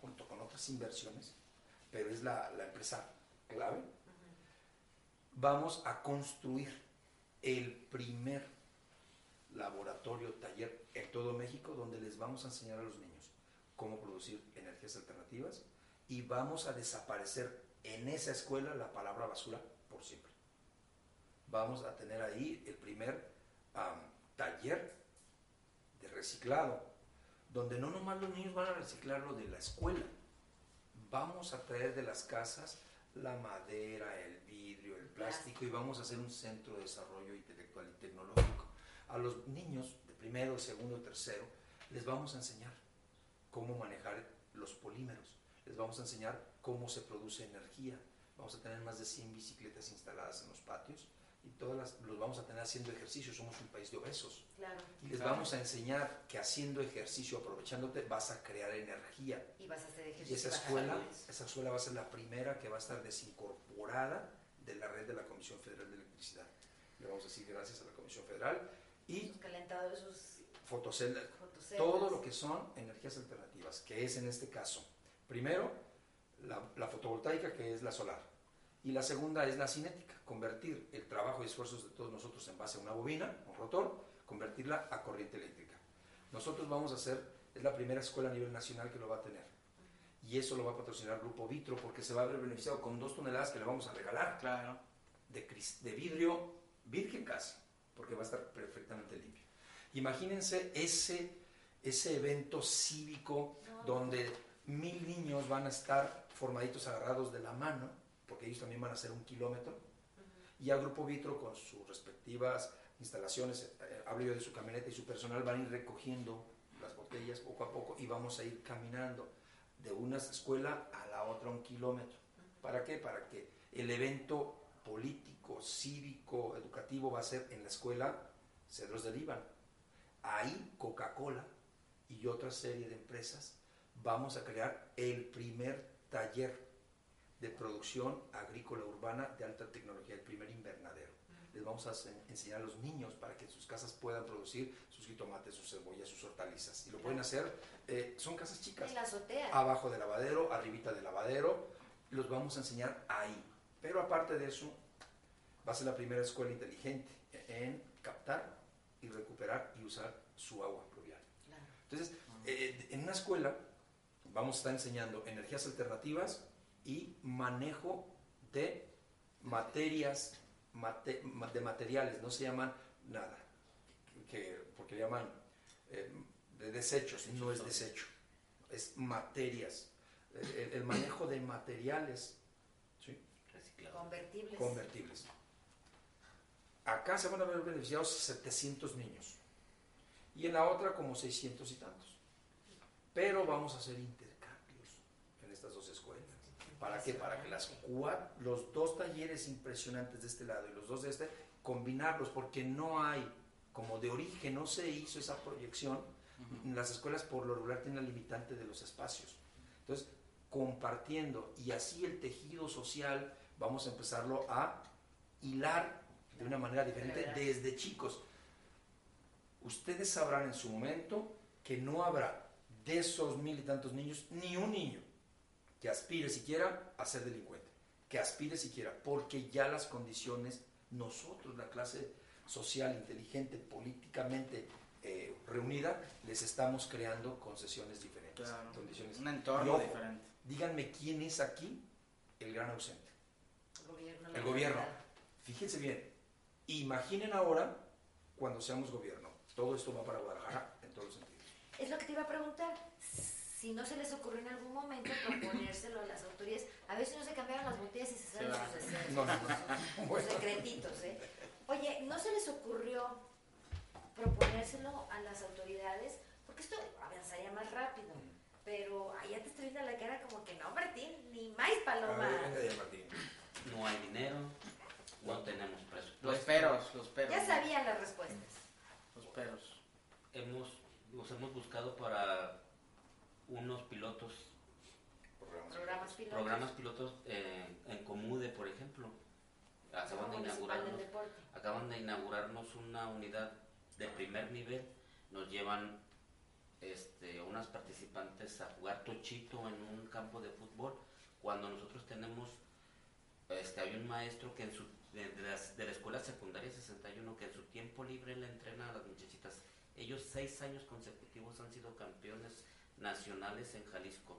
junto con otras inversiones, pero es la empresa clave, vamos a construir el primer laboratorio, taller en todo México donde les vamos a enseñar a los niños cómo producir energías alternativas y vamos a desaparecer en esa escuela la palabra basura por siempre. Vamos a tener ahí el primer taller de reciclado, donde no nomás los niños van a reciclar lo de la escuela, vamos a traer de las casas la madera, el vidrio, el plástico y vamos a hacer un centro de desarrollo intelectual y tecnológico. A los niños de primero, segundo, tercero, les vamos a enseñar cómo manejar los polímeros, les vamos a enseñar cómo se produce energía. Vamos a tener más de 100 bicicletas instaladas en los patios y todas las, los vamos a tener haciendo ejercicio. Somos un país de obesos. Claro. Y les Claro. vamos a enseñar que haciendo ejercicio, aprovechándote, vas a crear energía. Y vas a hacer Y ejercicio. esa vas a escuela, esa escuela va a ser la primera que va a estar desincorporada de la red de la Comisión Federal de Electricidad. Le vamos a decir gracias a la Comisión Federal y Sus calentadores, sus fotoceldas, fotoceldas. todo lo que son energías alternativas, que es en este caso, primero, la, la fotovoltaica, que es la solar, y la segunda es la cinética, convertir el trabajo y esfuerzos de todos nosotros en base a una bobina, un rotor, convertirla a corriente eléctrica. Nosotros vamos a hacer, es la primera escuela a nivel nacional que lo va a tener, y eso lo va a patrocinar Grupo Vitro, porque se va a ver beneficiado con dos toneladas que le vamos a regalar Claro. de, de vidrio virgen casi, porque va a estar perfectamente limpio. Imagínense ese, ese evento cívico No. donde mil niños van a estar formaditos agarrados de la mano, porque ellos también van a hacer un kilómetro, y a Grupo Vitro con sus respectivas instalaciones, eh, hablo yo de su camioneta y su personal, van a ir recogiendo las botellas poco a poco y vamos a ir caminando de una escuela a la otra un kilómetro. ¿Para qué? Para que el evento político, cívico, educativo va a ser en la escuela Cedros del Líbano. Ahí Coca-Cola y otra serie de empresas vamos a crear el primer taller de producción agrícola urbana de alta tecnología, el primer invernadero. Les vamos a ense- enseñar a los niños para que en sus casas puedan producir sus jitomates, sus cebollas, sus hortalizas. Y lo pueden hacer, eh, son casas chicas En la azotea. abajo del lavadero, arribita del lavadero, los vamos a enseñar ahí. Pero aparte de eso, va a ser la primera escuela inteligente en captar y recuperar y usar su agua pluvial. Claro. Entonces, eh, en una escuela vamos a estar enseñando energías alternativas y manejo de materias, mate- ma- de materiales, no se llaman nada, que, porque le llaman eh, de desechos, no es desecho, es materias. Eh, El, el manejo de materiales ¿sí? Convertibles. convertibles. Acá se van a ver beneficiados 700 niños y en la otra como 600 y tantos. Pero vamos a hacer intercambios en estas dos escuelas. ¿Para qué? Para que las cua- los dos talleres impresionantes de este lado y los dos de este, combinarlos, porque no hay, como de origen no se hizo esa proyección, las escuelas por lo regular tienen la limitante de los espacios. Entonces, compartiendo y así el tejido social, vamos a empezarlo a hilar de una manera diferente desde chicos. Ustedes sabrán en su momento que no habrá de esos mil y tantos niños ni un niño que aspire siquiera a ser delincuente, que aspire siquiera, porque ya las condiciones, nosotros, la clase social, inteligente, políticamente eh, reunida, les estamos creando concesiones diferentes. Claro. Condiciones. Un entorno ojo, diferente. Díganme quién es aquí el gran ausente. El gobierno. El gobierno. Fíjense bien, imaginen ahora cuando seamos gobierno. Todo esto va para Guadalajara en todos los sentidos. Es lo que te iba a preguntar. Si no se les ocurrió en algún momento proponérselo a las autoridades, a si no se cambiaron las botellas y se saben va. sus deseos. No, no, no. Sus Bueno. secretitos, ¿eh? Oye, ¿no se les ocurrió proponérselo a las autoridades? Porque esto avanzaría más rápido. Pero allá te estoy viendo la cara como que no, Martín, ni más paloma. No hay dinero, no tenemos Los presupuesto. peros, los peros. Ya sabían las respuestas. Los peros. Hemos, los hemos buscado para unos pilotos, Programa. Programas pilotos. programas pilotos eh, en Comude, por ejemplo. Acaban de, inaugurarnos, acaban de inaugurarnos una unidad de primer nivel. Nos llevan este, unas participantes a jugar tochito en un campo de fútbol cuando nosotros tenemos este, este, hay un maestro que en su, de, de las- de la escuela secundaria 61 que en su tiempo libre le entrena a las muchachitas. Ellos seis años consecutivos han sido campeones nacionales en Jalisco.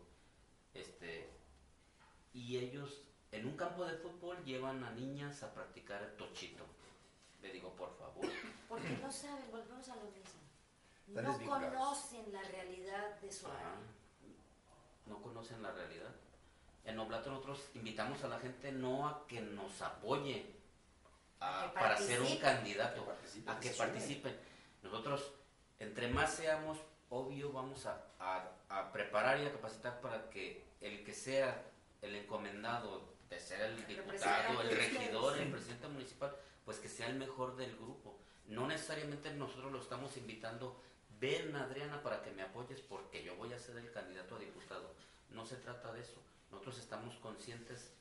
Este, y ellos en un campo de fútbol llevan a niñas a practicar el tochito. Le digo, por favor. Porque no saben, volvemos a lo mismo. No conocen la realidad de su Ajá. área. no conocen la realidad. En Oblato nosotros invitamos a la gente no a que nos apoye a- A que para ser un candidato, a que participen. Nosotros, entre más seamos, obvio, vamos a, a- a preparar y a capacitar para que el que sea el encomendado de ser el diputado, el regidor, el presidente municipal, pues que sea el mejor del grupo. No necesariamente nosotros lo estamos invitando, ven Adriana para que me apoyes porque yo voy a ser el candidato a diputado. No se trata de eso. Nosotros estamos conscientes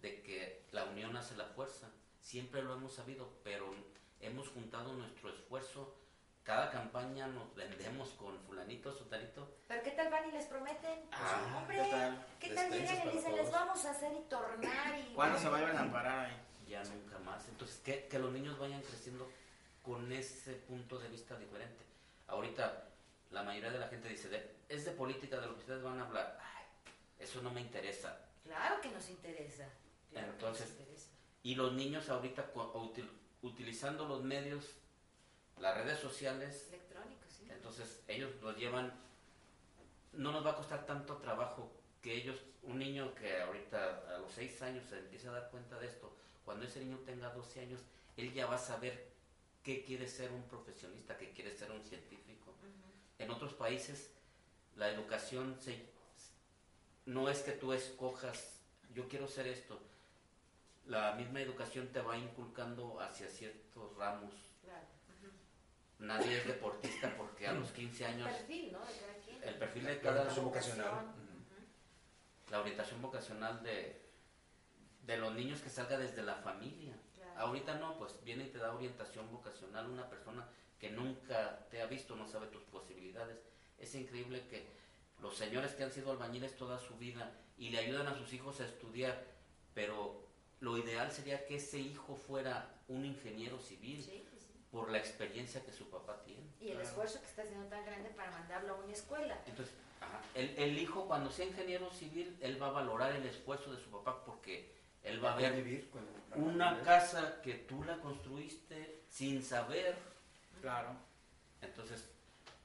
de que la unión hace la fuerza. Siempre lo hemos sabido, pero hemos juntado nuestro esfuerzo. Cada campaña nos vendemos con fulanito, sotanito. Pero ¿qué tal van y les prometen? Ah, Hombre, ¿qué tal? ¿qué tal llegan y dicen, todos. les vamos a hacer y tornar y... ¿Cuándo se vayan a parar ahí? ya nunca más. Entonces, que, que los niños vayan creciendo con ese punto de vista diferente. Ahorita, la mayoría de la gente dice, de- es de política de lo que ustedes van a hablar. Ay, eso no me interesa. Claro que nos interesa. Claro Entonces, que nos interesa. Y los niños ahorita, util- utilizando los medios, las redes sociales, Electrónico, sí. entonces ellos los llevan, no nos va a costar tanto trabajo que ellos, un niño que ahorita a los 6 años se empieza a dar cuenta de esto, cuando ese niño tenga 12 años, él ya va a saber qué quiere ser un profesionista, qué quiere ser un científico. En otros países la educación se, no es que tú escojas, yo quiero ser esto. La misma educación te va inculcando hacia ciertos ramos. Claro. Nadie es deportista porque a los 15 años Perfil, ¿no? De cada quien. el perfil de La cada orientación vocacional. la orientación vocacional de, de los niños que salga desde la familia. Claro. Ahorita no, pues viene y te da orientación vocacional una persona que nunca te ha visto, no sabe tus posibilidades. Es increíble que los señores que han sido albañiles toda su vida y le ayudan a sus hijos a estudiar, pero lo ideal sería que ese hijo fuera un ingeniero civil sí. Por la experiencia que su papá tiene. Y el Claro. esfuerzo que está haciendo tan grande para mandarlo a una escuela. Entonces, ajá, el, el hijo cuando sea ingeniero civil, él va a valorar el esfuerzo de su papá porque él va a ver vivir con una casa que tú la construiste sin saber. Claro. Entonces,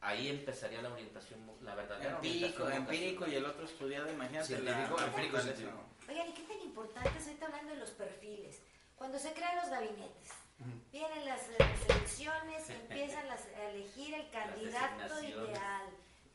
ahí empezaría la orientación, la verdadera Empírico, orientación empírico y el otro estudiado, imagínate la, Científico, la empírico. Oigan, ¿y qué tan importante es ahorita hablando de los perfiles? Cuando se crean los gabinetes. Vienen las, eh, las elecciones, empiezan las- a elegir el candidato ideal.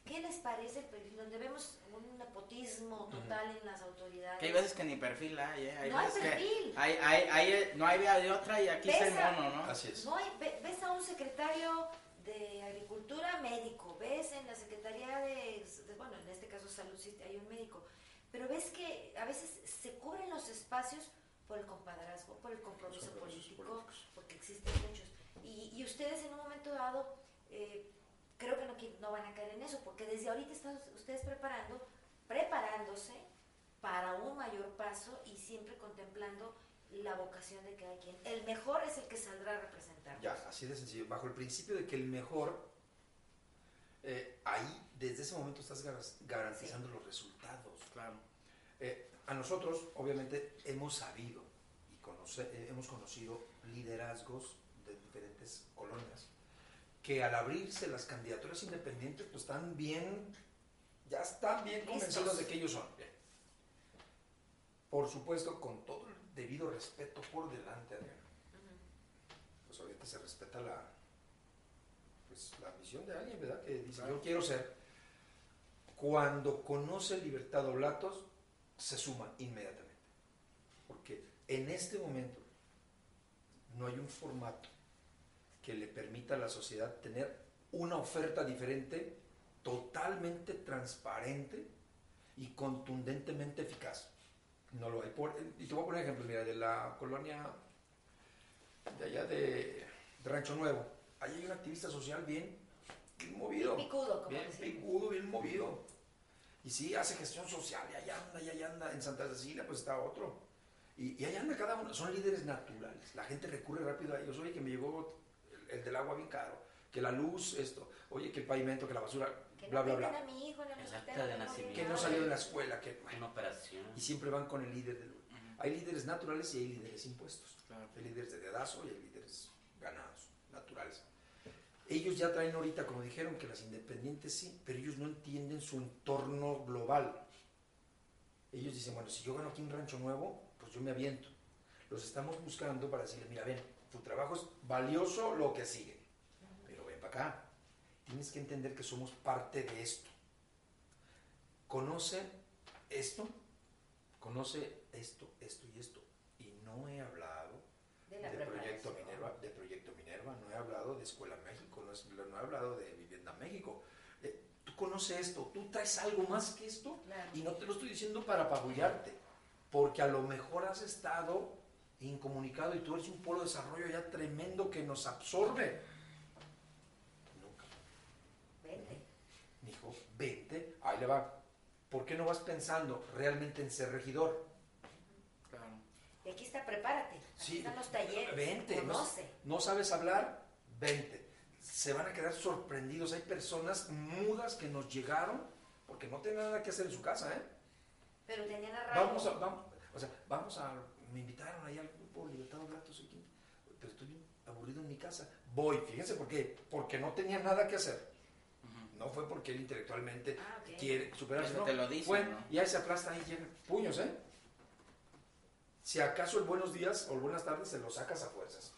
¿Qué les parece el perfil? Donde vemos un nepotismo total en las autoridades. Que hay veces que ni perfil hay, ¿eh? Hay No hay perfil. hay, hay, hay- no hay vía de otra y aquí está el Ves a- mono, ¿no? Así es. No hay, ve- ves a un secretario de Agricultura médico, ves en la Secretaría de, de- bueno, en este caso Salud sí hay un médico, pero ves que a veces se cubren los espacios por el compadrazgo, por el compromiso político, políticos. Existen muchos. Y, y ustedes en un momento dado, eh, creo que no, van a caer en eso, porque desde ahorita están ustedes preparando, preparándose para un mayor paso y siempre contemplando la vocación de cada quien. El mejor es el que saldrá a representar. Ya, así de sencillo. Bajo el principio de que el mejor, eh, ahí, desde ese momento estás gar- garantizando los resultados. Claro. Eh, a nosotros, obviamente, hemos sabido y conoce- eh, hemos conocido liderazgos de diferentes colonias que al abrirse las candidaturas independientes, pues están bien, ya están bien convencidos de que ellos son. Por supuesto, con todo el debido respeto por delante, Adriana. Pues ahorita se respeta la, pues, la visión de alguien, ¿verdad? Que dice, Claro. yo quiero ser. Cuando conoce Libertad Oblatos, se suma inmediatamente. Porque en este momento no hay un formato que le permita a la sociedad tener una oferta diferente, totalmente transparente y contundentemente eficaz. No lo hay. Por, y te voy a poner ejemplo, mira, de la colonia de allá de, de Rancho Nuevo. Ahí hay un activista social bien, bien movido. Picudo, como Bien decimos. picudo, bien movido. Y sí, hace gestión social, y allá anda, y allá anda. En Santa Cecilia, pues está otro. Y, y ahí anda cada uno, son líderes naturales. La gente recurre rápido a ellos. Oye, que me llegó el, el del agua bien caro, que la luz, esto, oye, que el pavimento, que la basura, Que bla, no bla, bla. a mi hijo Exacto, de que no nacimiento. Que no salió de la escuela, que... bueno, Una operación. y siempre van con el líder del... Hay líderes naturales y hay líderes impuestos. Claro. Hay líderes de dedazo y hay líderes ganados, naturales. Ellos ya traen ahorita, como dijeron, que las independientes sí, pero ellos no entienden su entorno global. Ellos dicen, bueno, si yo gano aquí un rancho nuevo, yo me aviento. Los estamos buscando para decirles, mira, ven, tu trabajo es valioso lo que sigue, pero ven para acá. Tienes que entender que somos parte de esto. Conoce esto, conoce esto, esto y esto. Y no he hablado De Proyecto. Minerva, de Proyecto Minerva, no he hablado de Escuela México, no, es- no he hablado de Vivienda México. Eh, tú conoces esto, tú traes algo más que esto Claro. y no te lo estoy diciendo para apabullarte, porque a lo mejor has estado incomunicado y tú eres un polo de desarrollo ya tremendo que nos absorbe. Nunca, Vente. mijo, vente, ahí le va. ¿Por qué no vas pensando realmente en ser regidor? Claro. Y aquí está, prepárate. Aquí Sí, están los talleres. Vente, no, no sabes hablar, vente. Se van a quedar sorprendidos. Hay personas mudas que nos llegaron porque no tienen nada que hacer en su casa, ¿eh? Pero tenían arraigo. Vamos a, vamos, o sea, vamos a, me invitaron ahí al grupo Libertad Blatos aquí, pero estoy bien aburrido en mi casa. Voy, fíjense por qué, porque no tenía nada que hacer. No fue porque él intelectualmente Ah, quiere superarse. Eso no, te lo dicen, fue, ¿no? Y ahí se aplasta, ahí llega, puños, ¿eh? Si acaso el buenos días o el buenas tardes se lo sacas a fuerzas.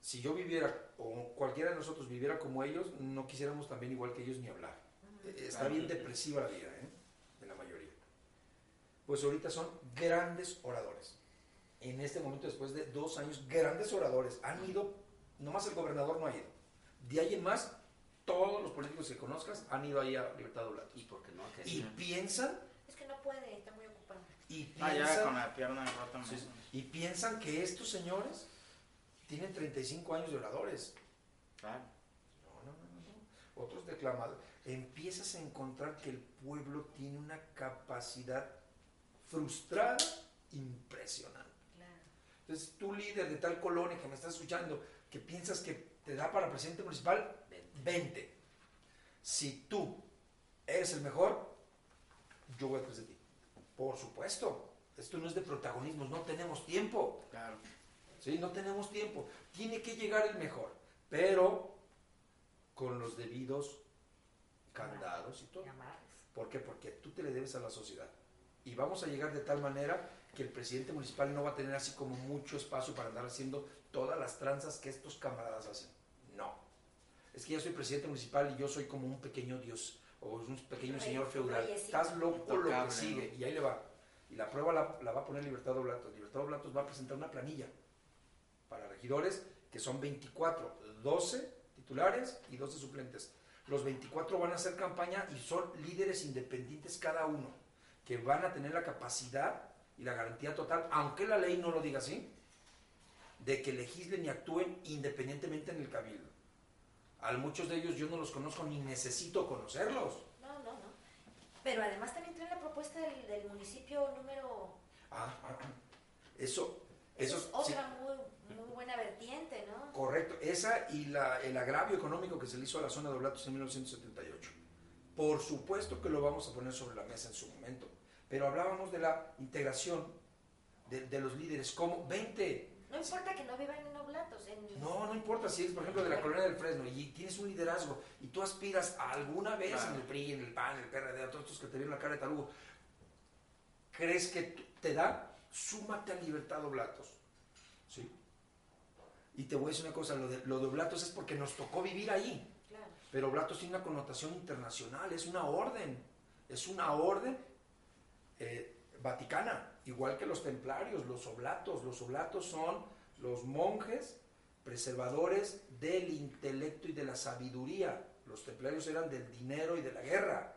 Si yo viviera, o cualquiera de nosotros viviera como ellos, no quisiéramos también igual que ellos ni hablar. Está Claro. bien depresiva la vida, ¿eh? Pues ahorita son grandes oradores. En este momento, después de dos años, grandes oradores. Han ido, nomás el gobernador no ha ido. De ahí en más, todos los políticos que conozcas han ido ahí a Libertad Oblatos. ¿Y por qué no? Y piensan, Es que no puede, está muy ocupado. y Ah, ya piensan, con la pierna rota. sí, y piensan que estos señores tienen 35 años de oradores. Claro. No, no, no, no, no. Otros declamados. Empiezas a encontrar que el pueblo tiene una capacidad frustrada impresionante. Claro. Entonces, tú líder de tal colonia que me estás escuchando, que piensas que te da para presidente municipal, vente. Si tú eres el mejor, yo voy atrás de ti. Por supuesto. Esto no es de protagonismos, no tenemos tiempo. Claro. ¿sí? No tenemos tiempo. Tiene que llegar el mejor, pero con los debidos candados y todo. ¿Por qué? Porque tú te le debes a la sociedad. Y vamos a llegar de tal manera que el presidente municipal no va a tener así como mucho espacio para andar haciendo todas las tranzas que estos camaradas hacen. No. Es que yo soy presidente municipal y yo soy como un pequeño dios o un pequeño rey- señor feudal. Estás loco lo que sigue. Y ahí le va. Y la prueba la, la va a poner Libertad Oblatos. Libertad Oblatos va a presentar una planilla para regidores que son 24, 12 titulares y 12 suplentes. Los 24 van a hacer campaña y son líderes independientes cada uno, que van a tener la capacidad y la garantía total, aunque la ley no lo diga así, de que legislen y actúen independientemente en el cabildo. A muchos de ellos yo no los conozco ni necesito conocerlos. No, no, no. Pero además también trae la propuesta del, del municipio número... Ah, ah, ah. Eso, Eso eso es sí, otra muy, muy buena vertiente, ¿no? Correcto, esa y la, el agravio económico que se le hizo a la zona de Oblatos en 1978. Por supuesto que lo vamos a poner sobre la mesa en su momento, pero hablábamos de la integración de, de los líderes, como 20. No importa que no vivan en Oblatos, en... No, no importa si eres, por ejemplo, de la colonia del Fresno y tienes un liderazgo y tú aspiras a alguna vez Claro. en el PRI, en el PAN, en el PRD, a todos estos que te vieron la cara de tarugo, ¿crees que te da? Súmate a Libertad Oblatos. ¿Sí? Y te voy a decir una cosa, lo de, lo de Oblatos es porque nos tocó vivir ahí. Pero Oblatos tiene una connotación internacional, es una orden, es una orden eh, vaticana, igual que los templarios, los oblatos. Los oblatos son los monjes preservadores del intelecto y de la sabiduría. Los templarios eran del dinero y de la guerra.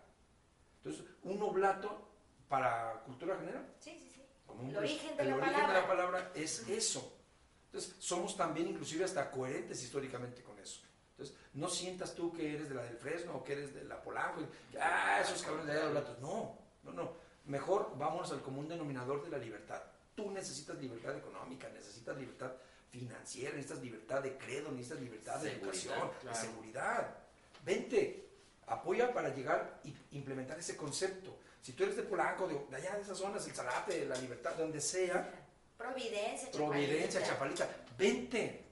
Entonces, un oblato para cultura general, Sí, sí, sí. como El pres- origen de el la origen palabra. de la palabra es eso. Entonces, somos también inclusive hasta coherentes históricamente con eso. Entonces, no sientas tú que eres de la del Fresno o que eres de la Polanco, y que, ah, esos cabrones de allá de Oblatos. No, no, no. Mejor vámonos al común denominador de la libertad. Tú necesitas libertad económica, necesitas libertad financiera, necesitas libertad de credo, necesitas libertad de Seguridad, educación, de seguridad. Vente, apoya para llegar y implementar ese concepto. Si tú eres de Polanco, de, de allá de esas zonas, el Zarape, de la libertad, donde sea, Providencia, Providencia, Chapalita. Chapalita, vente.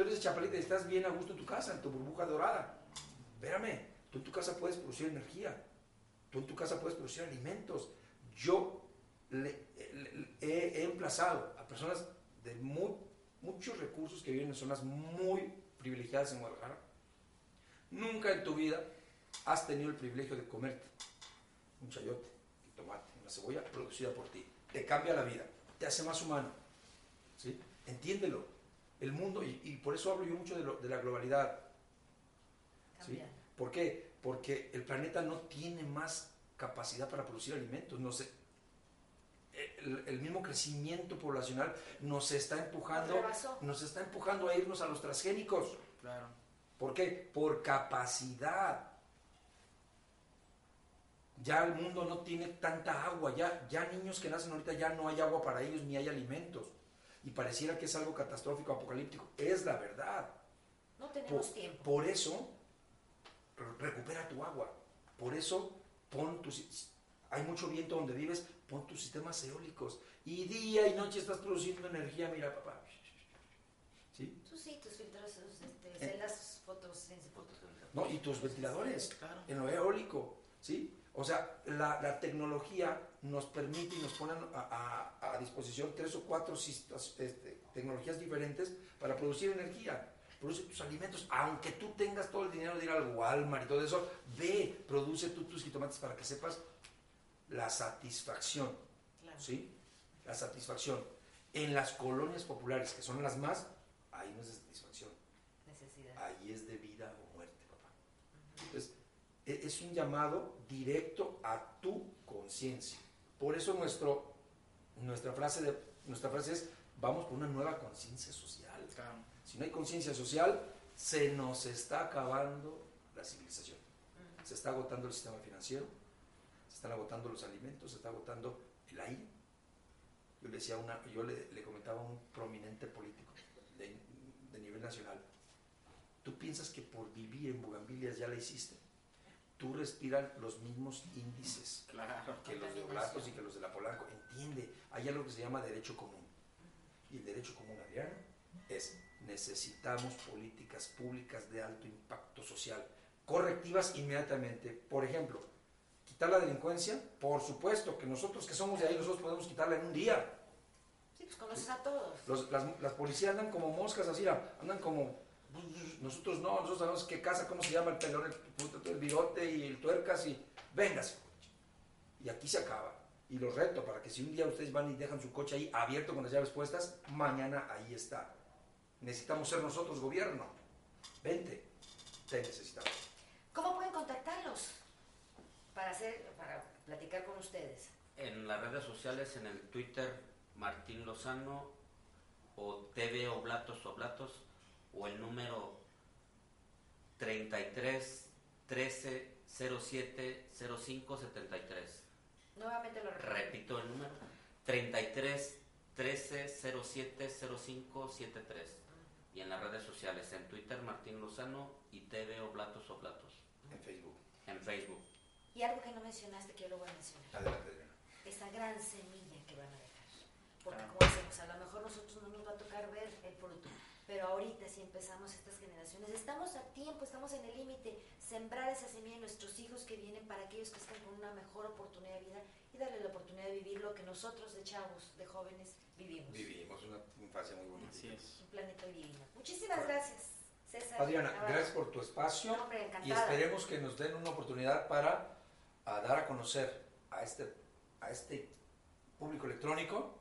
Tú eres estás bien a gusto en tu casa, en tu burbuja dorada. Espérame, tú en tu casa puedes producir energía, tú en tu casa puedes producir alimentos. Yo he, emplazado a personas de mu- muchos recursos que viven en zonas muy privilegiadas en Guadalajara. Nunca en tu vida has tenido el privilegio de comerte un chayote, un tomate, una cebolla producida por ti. Te cambia la vida, te hace más humano. ¿sí? Entiéndelo. El mundo, y, y por eso hablo yo mucho de, lo- de la globalidad. ¿sí? ¿Por qué? Porque el planeta no tiene más capacidad para producir alimentos. No sé, el, el mismo crecimiento poblacional nos está empujando, nos está empujando a irnos a los transgénicos. Claro. ¿Por qué? Por capacidad. Ya el mundo no tiene tanta agua, ya, ya niños que nacen ahorita ya no hay agua para ellos ni hay alimentos. Y pareciera que es algo catastrófico, apocalíptico. Es la verdad. No Por, tenemos tiempo. por eso, re- recupera tu agua. Por eso, pon tus... Hay mucho viento donde vives, pon tus sistemas eólicos. Y día y noche estás produciendo energía, mira papá. ¿Sí? Tú sí, tus filtros, este, Eh. fotos. No, y tus ventiladores. Claro. en lo eólico, ¿sí? O sea, la, la tecnología nos permite y nos ponen a, a- a disposición tres o cuatro este, tecnologías diferentes para producir energía. Produce tus alimentos, aunque tú tengas todo el dinero de ir al Walmart y todo eso, ve, produce tú tus jitomates para que sepas la satisfacción, Claro. ¿sí? La satisfacción. En las colonias populares, que son las más, ahí no es de satisfacción, Necesidad. ahí es de vida o muerte, papá. Entonces, e- es un llamado directo a tu conciencia. Por eso nuestro, nuestra, frase de, nuestra frase es, vamos por una nueva conciencia social. Claro. Si no hay conciencia social, se nos está acabando la civilización. Se está agotando el sistema financiero, se están agotando los alimentos, se está agotando el aire. Yo le, decía una, yo le, le comentaba a un prominente político de, de nivel nacional, tú piensas que por vivir en Bugambilias ya la hiciste. Tú respiras los mismos índices Claro. que los de Oblatos y que los de la Polanco. Entiende, hay algo que se llama derecho común. Y el derecho común, Adriano, es necesitamos políticas públicas de alto impacto social, correctivas inmediatamente. Por ejemplo, quitar la delincuencia, por supuesto que nosotros que somos de ahí, nosotros podemos quitarla en un día. Sí, pues conoces a todos. Los- las, las policías andan como moscas así, andan como... Nosotros no, nosotros sabemos qué casa, cómo se llama el pelón, el, puto- el bigote y el tuercas y... Véngase. Y aquí se acaba. Y los reto para que si un día ustedes van y dejan su coche ahí abierto con las llaves puestas, mañana ahí está. Necesitamos ser nosotros gobierno. Vente. Te necesitamos. ¿Cómo pueden contactarlos? Para hacer, para platicar con ustedes. En las redes sociales, en el Twitter, Martín Lozano, o TV Oblatos Oblatos, o el número 33 13 07 05 73. Nuevamente lo repito. Repito el número: 33 13 07 05 73. Y en las redes sociales, en Twitter, Martín Lozano y TV Oblatos Oblatos. En Facebook. En Facebook. Y algo que no mencionaste que yo lo voy a mencionar. Adelante, Adriana. Esa gran semilla que van a dejar. Porque Claro. como decimos, a lo mejor nosotros no nos va a tocar ver el fruto. Pero ahorita si empezamos estas generaciones, estamos a tiempo, estamos en el límite, sembrar esa semilla en nuestros hijos que vienen para aquellos que están con una mejor oportunidad de vida y darle la oportunidad de vivir lo que nosotros de chavos, de jóvenes, vivimos. Vivimos una infancia muy bonita. Así es. Un planeta divino. Muchísimas gracias, César. Adriana, Navarro. gracias por tu espacio. No, hombre, Y esperemos que nos den una oportunidad para a dar a conocer a este, a este público electrónico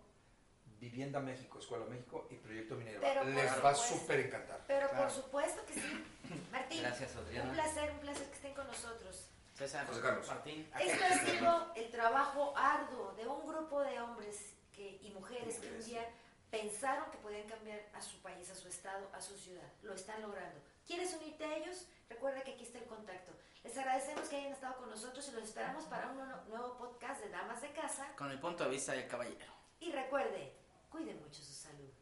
Vivienda México, Escuela México y Proyecto. Pero por Les va a súper encantar. Pero Claro. por supuesto que sí. Martín, Gracias, un placer, un placer que estén con nosotros. César, José Carlos. Martín. Esto ha sido el trabajo arduo de un grupo de hombres que, y mujeres que un día pensaron que podían cambiar a su país, a su estado, a su ciudad. Lo están logrando. ¿Quieres unirte a ellos? Recuerda que aquí está el contacto. Les agradecemos que hayan estado con nosotros y los esperamos para un nuevo podcast de Damas de Casa. Con el punto de vista del caballero. Y recuerde, cuide mucho su salud.